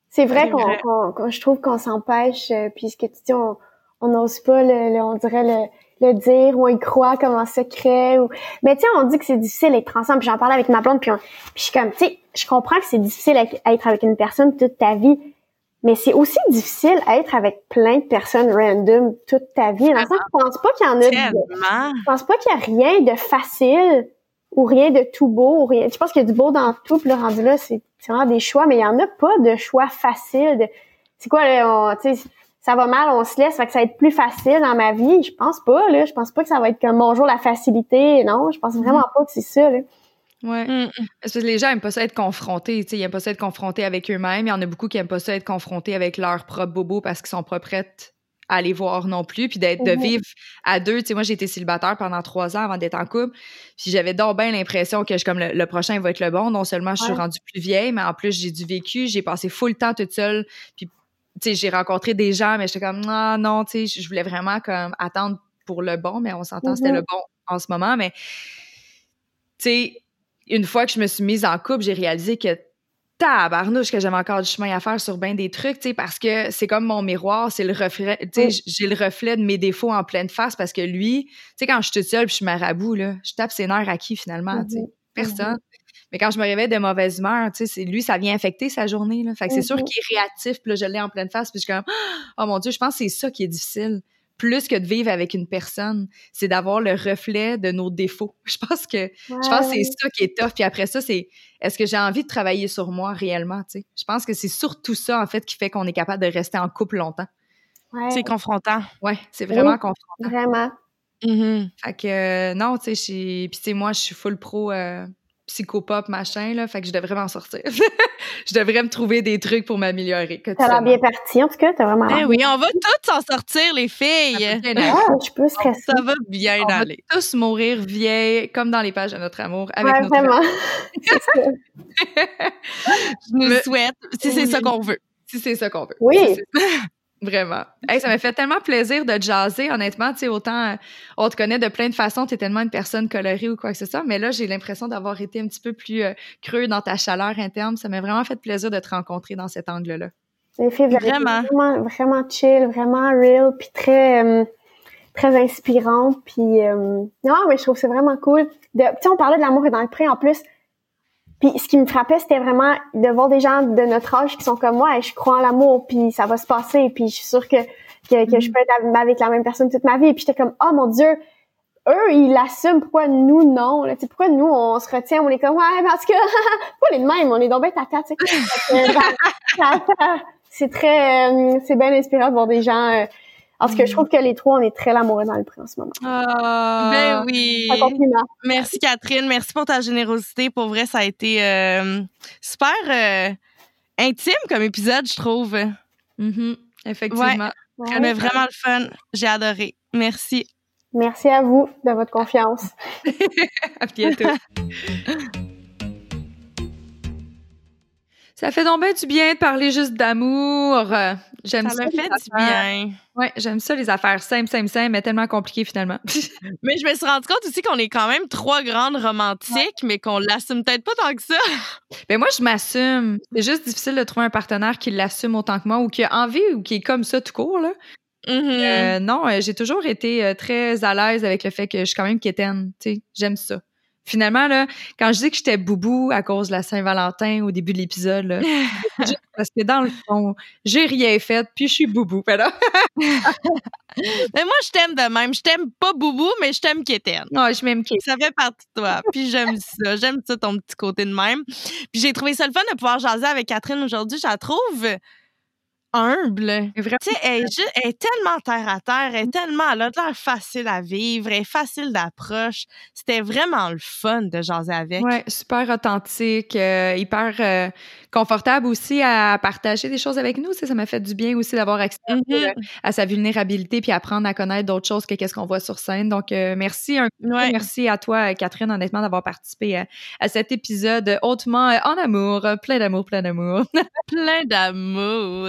C'est vrai qu'on, je trouve qu'on s'empêche, euh, puis ce que tu dis, on n'ose pas, le, on dirait, le, le dire ou on y croit comme un secret. Ou... Mais tu sais, on dit que c'est difficile d'être ensemble, puis j'en parlais avec ma blonde, puis, puis je suis comme, tu sais, je comprends que c'est difficile d'être avec une personne toute ta vie, mais c'est aussi difficile à être avec plein de personnes random toute ta vie. Dans le sens je pense pas qu'il y en a. De, je pense pas qu'il y a rien de facile ou rien de tout beau ou rien. Je pense qu'il y a du beau dans tout. Puis le rendu là, c'est vraiment des choix, mais il y en a pas de choix faciles. C'est quoi là on, ça va mal, on se laisse, fait que ça va être plus facile dans ma vie. Je pense pas là. Je pense pas que ça va être comme bonjour la facilité. Non, je pense vraiment mm-hmm. pas que c'est ça. Là. Ouais. Mm, mm. Parce que les gens aiment pas ça être confrontés. Ils aiment pas ça être confrontés avec eux-mêmes. Il y en a beaucoup qui aiment pas ça être confrontés avec leurs propres bobos parce qu'ils sont pas prêts à aller voir non plus. Puis d'être de mm-hmm. vivre à deux. sais moi, j'ai été célibataire pendant trois ans avant d'être en couple. Puis j'avais donc bien l'impression que je, comme le, prochain va être le bon. Non seulement je suis rendue plus vieille, mais en plus, j'ai du vécu. J'ai passé full temps toute seule. Puis j'ai rencontré des gens, mais j'étais comme, ah, non, tu sais, je voulais vraiment comme attendre pour le bon, mais on s'entend, c'était mm-hmm. le bon en ce moment. Mais, tu sais, une fois que je me suis mise en couple, j'ai réalisé que tabarnouche que j'avais encore du chemin à faire sur bien des trucs, tu sais, parce que c'est comme mon miroir, c'est le reflet, tu sais, j'ai le reflet de mes défauts en pleine face parce que lui, tu sais, quand je suis toute seule puis je suis marabout, là, je tape ses nerfs à qui finalement, tu sais? Mm-hmm. Personne. Mais quand je me réveille de mauvaise humeur, tu sais, c'est lui, ça vient infecter sa journée, là. Fait que c'est sûr mm-hmm. qu'il est réactif, puis là, je l'ai en pleine face, puis je suis comme, oh mon Dieu, je pense que c'est ça qui est difficile plus que de vivre avec une personne, c'est d'avoir le reflet de nos défauts. Je pense que je pense c'est ça qui est tough. Puis après ça, c'est est-ce que j'ai envie de travailler sur moi réellement, tu sais? Je pense que c'est surtout ça en fait qui fait qu'on est capable de rester en couple longtemps. C'est confrontant. Ouais, c'est vraiment confrontant. Vraiment. Mm-hmm. Fait que euh, non, tu sais, puis tu sais moi je suis full pro euh, psychopop, machin, là. Fait que je devrais m'en sortir. je devrais me trouver des trucs pour m'améliorer. T'as l'air bien parti, en tout cas. T'as vraiment. Eh oui, on va toutes s'en sortir, les filles. Ah, je peux stresser. Ça va bien on aller. Va tous mourir vieilles, comme dans les pages de notre amour, avec ouais, notre vraiment. je nous souhaite, si c'est ça qu'on veut. Si c'est ça qu'on veut. Oui. Vraiment. ça m'a fait tellement plaisir de jaser, honnêtement. Tu sais, autant on te connaît de plein de façons, tu es tellement une personne colorée ou quoi que ce soit, mais là, j'ai l'impression d'avoir été un petit peu plus euh, creux dans ta chaleur interne. Ça m'a vraiment fait plaisir de te rencontrer dans cet angle-là. vraiment. vraiment, vraiment chill, vraiment real, puis très, euh, très inspirante. Puis euh, non, mais je trouve que c'est vraiment cool. Tu sais, on parlait de l'amour et dans le pré en plus. Puis ce qui me frappait, c'était vraiment de voir des gens de notre âge qui sont comme moi et je crois en l'amour, puis ça va se passer, puis je suis sûre que, que, que je mm. peux être avec la même personne toute ma vie. Puis j'étais comme, oh mon Dieu, eux, ils l'assument, pourquoi nous, non? Là, pourquoi nous, on se retient, on est comme, ouais, parce que, pourquoi on est de même, on est donc à tata, tu sais. c'est très, euh, c'est bien inspirant de voir des gens euh, parce que je trouve que les trois, on est très l'amoureux dans le prix en ce moment. Ah, ben oui. Merci Catherine, merci pour ta générosité. Pour vrai, ça a été euh, super euh, intime comme épisode, je trouve. Mm-hmm. Effectivement. Ouais. vraiment le fun. J'ai adoré. Merci. Merci à vous de votre confiance. à bientôt. Ça fait donc bien du bien de parler juste d'amour. J'aime Ça ça. me fait du bien. Ouais, j'aime ça, les affaires simples, simples, simples, mais tellement compliquées finalement. Mais je me suis rendu compte aussi qu'on est quand même trois grandes romantiques, mais qu'on l'assume peut-être pas tant que ça. Mais moi, je m'assume. C'est juste difficile de trouver un partenaire qui l'assume autant que moi ou qui a envie ou qui est comme ça tout court. Là. Mhm. Euh, non, euh, j'ai toujours été euh, très à l'aise avec le fait que je suis quand même quétaine. Tu sais, j'aime ça. Finalement, là, quand je dis que j'étais boubou à cause de la Saint-Valentin au début de l'épisode, parce que dans le fond, j'ai rien fait, puis je suis boubou. Là, Mais moi, je t'aime de même. Je t'aime pas boubou, mais je t'aime Kéten. non, je m'aime Ça fait partie de toi. Puis j'aime ça. J'aime ça, ton petit côté de même. Puis j'ai trouvé ça le fun de pouvoir jaser avec Catherine aujourd'hui. Je la trouve humble. Vraiment. Tu sais, elle, elle est tellement terre à terre, elle est tellement, elle a de l'air facile à vivre, elle est facile d'approche. C'était vraiment le fun de jaser avec. Ouais, super authentique, euh, hyper euh, confortable aussi à partager des choses avec nous. Ça m'a fait du bien aussi d'avoir accès Mhm. euh, à sa vulnérabilité puis apprendre à connaître d'autres choses que qu'est-ce qu'on voit sur scène. Donc, euh, merci un Ouais. merci à toi, euh, Catherine, honnêtement, d'avoir participé à, à cet épisode hautement euh, en amour, euh, plein d'amour, plein d'amour. Plein d'amour.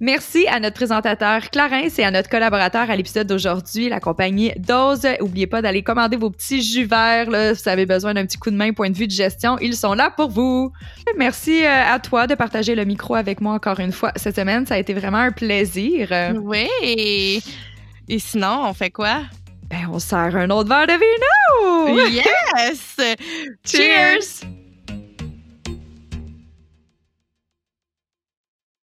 Merci à notre présentateur Clarence et à notre collaborateur à l'épisode d'aujourd'hui, la compagnie Dose. Oubliez pas d'aller commander vos petits jus verts. Là, si vous avez besoin d'un petit coup de main point de vue de gestion, ils sont là pour vous. Merci euh, à toi de partager le micro avec moi encore une fois cette semaine. Ça a été vraiment un plaisir. Euh, Oui. Et, et sinon, on fait quoi? ben, on sert un autre verre de vino. Yes! Cheers!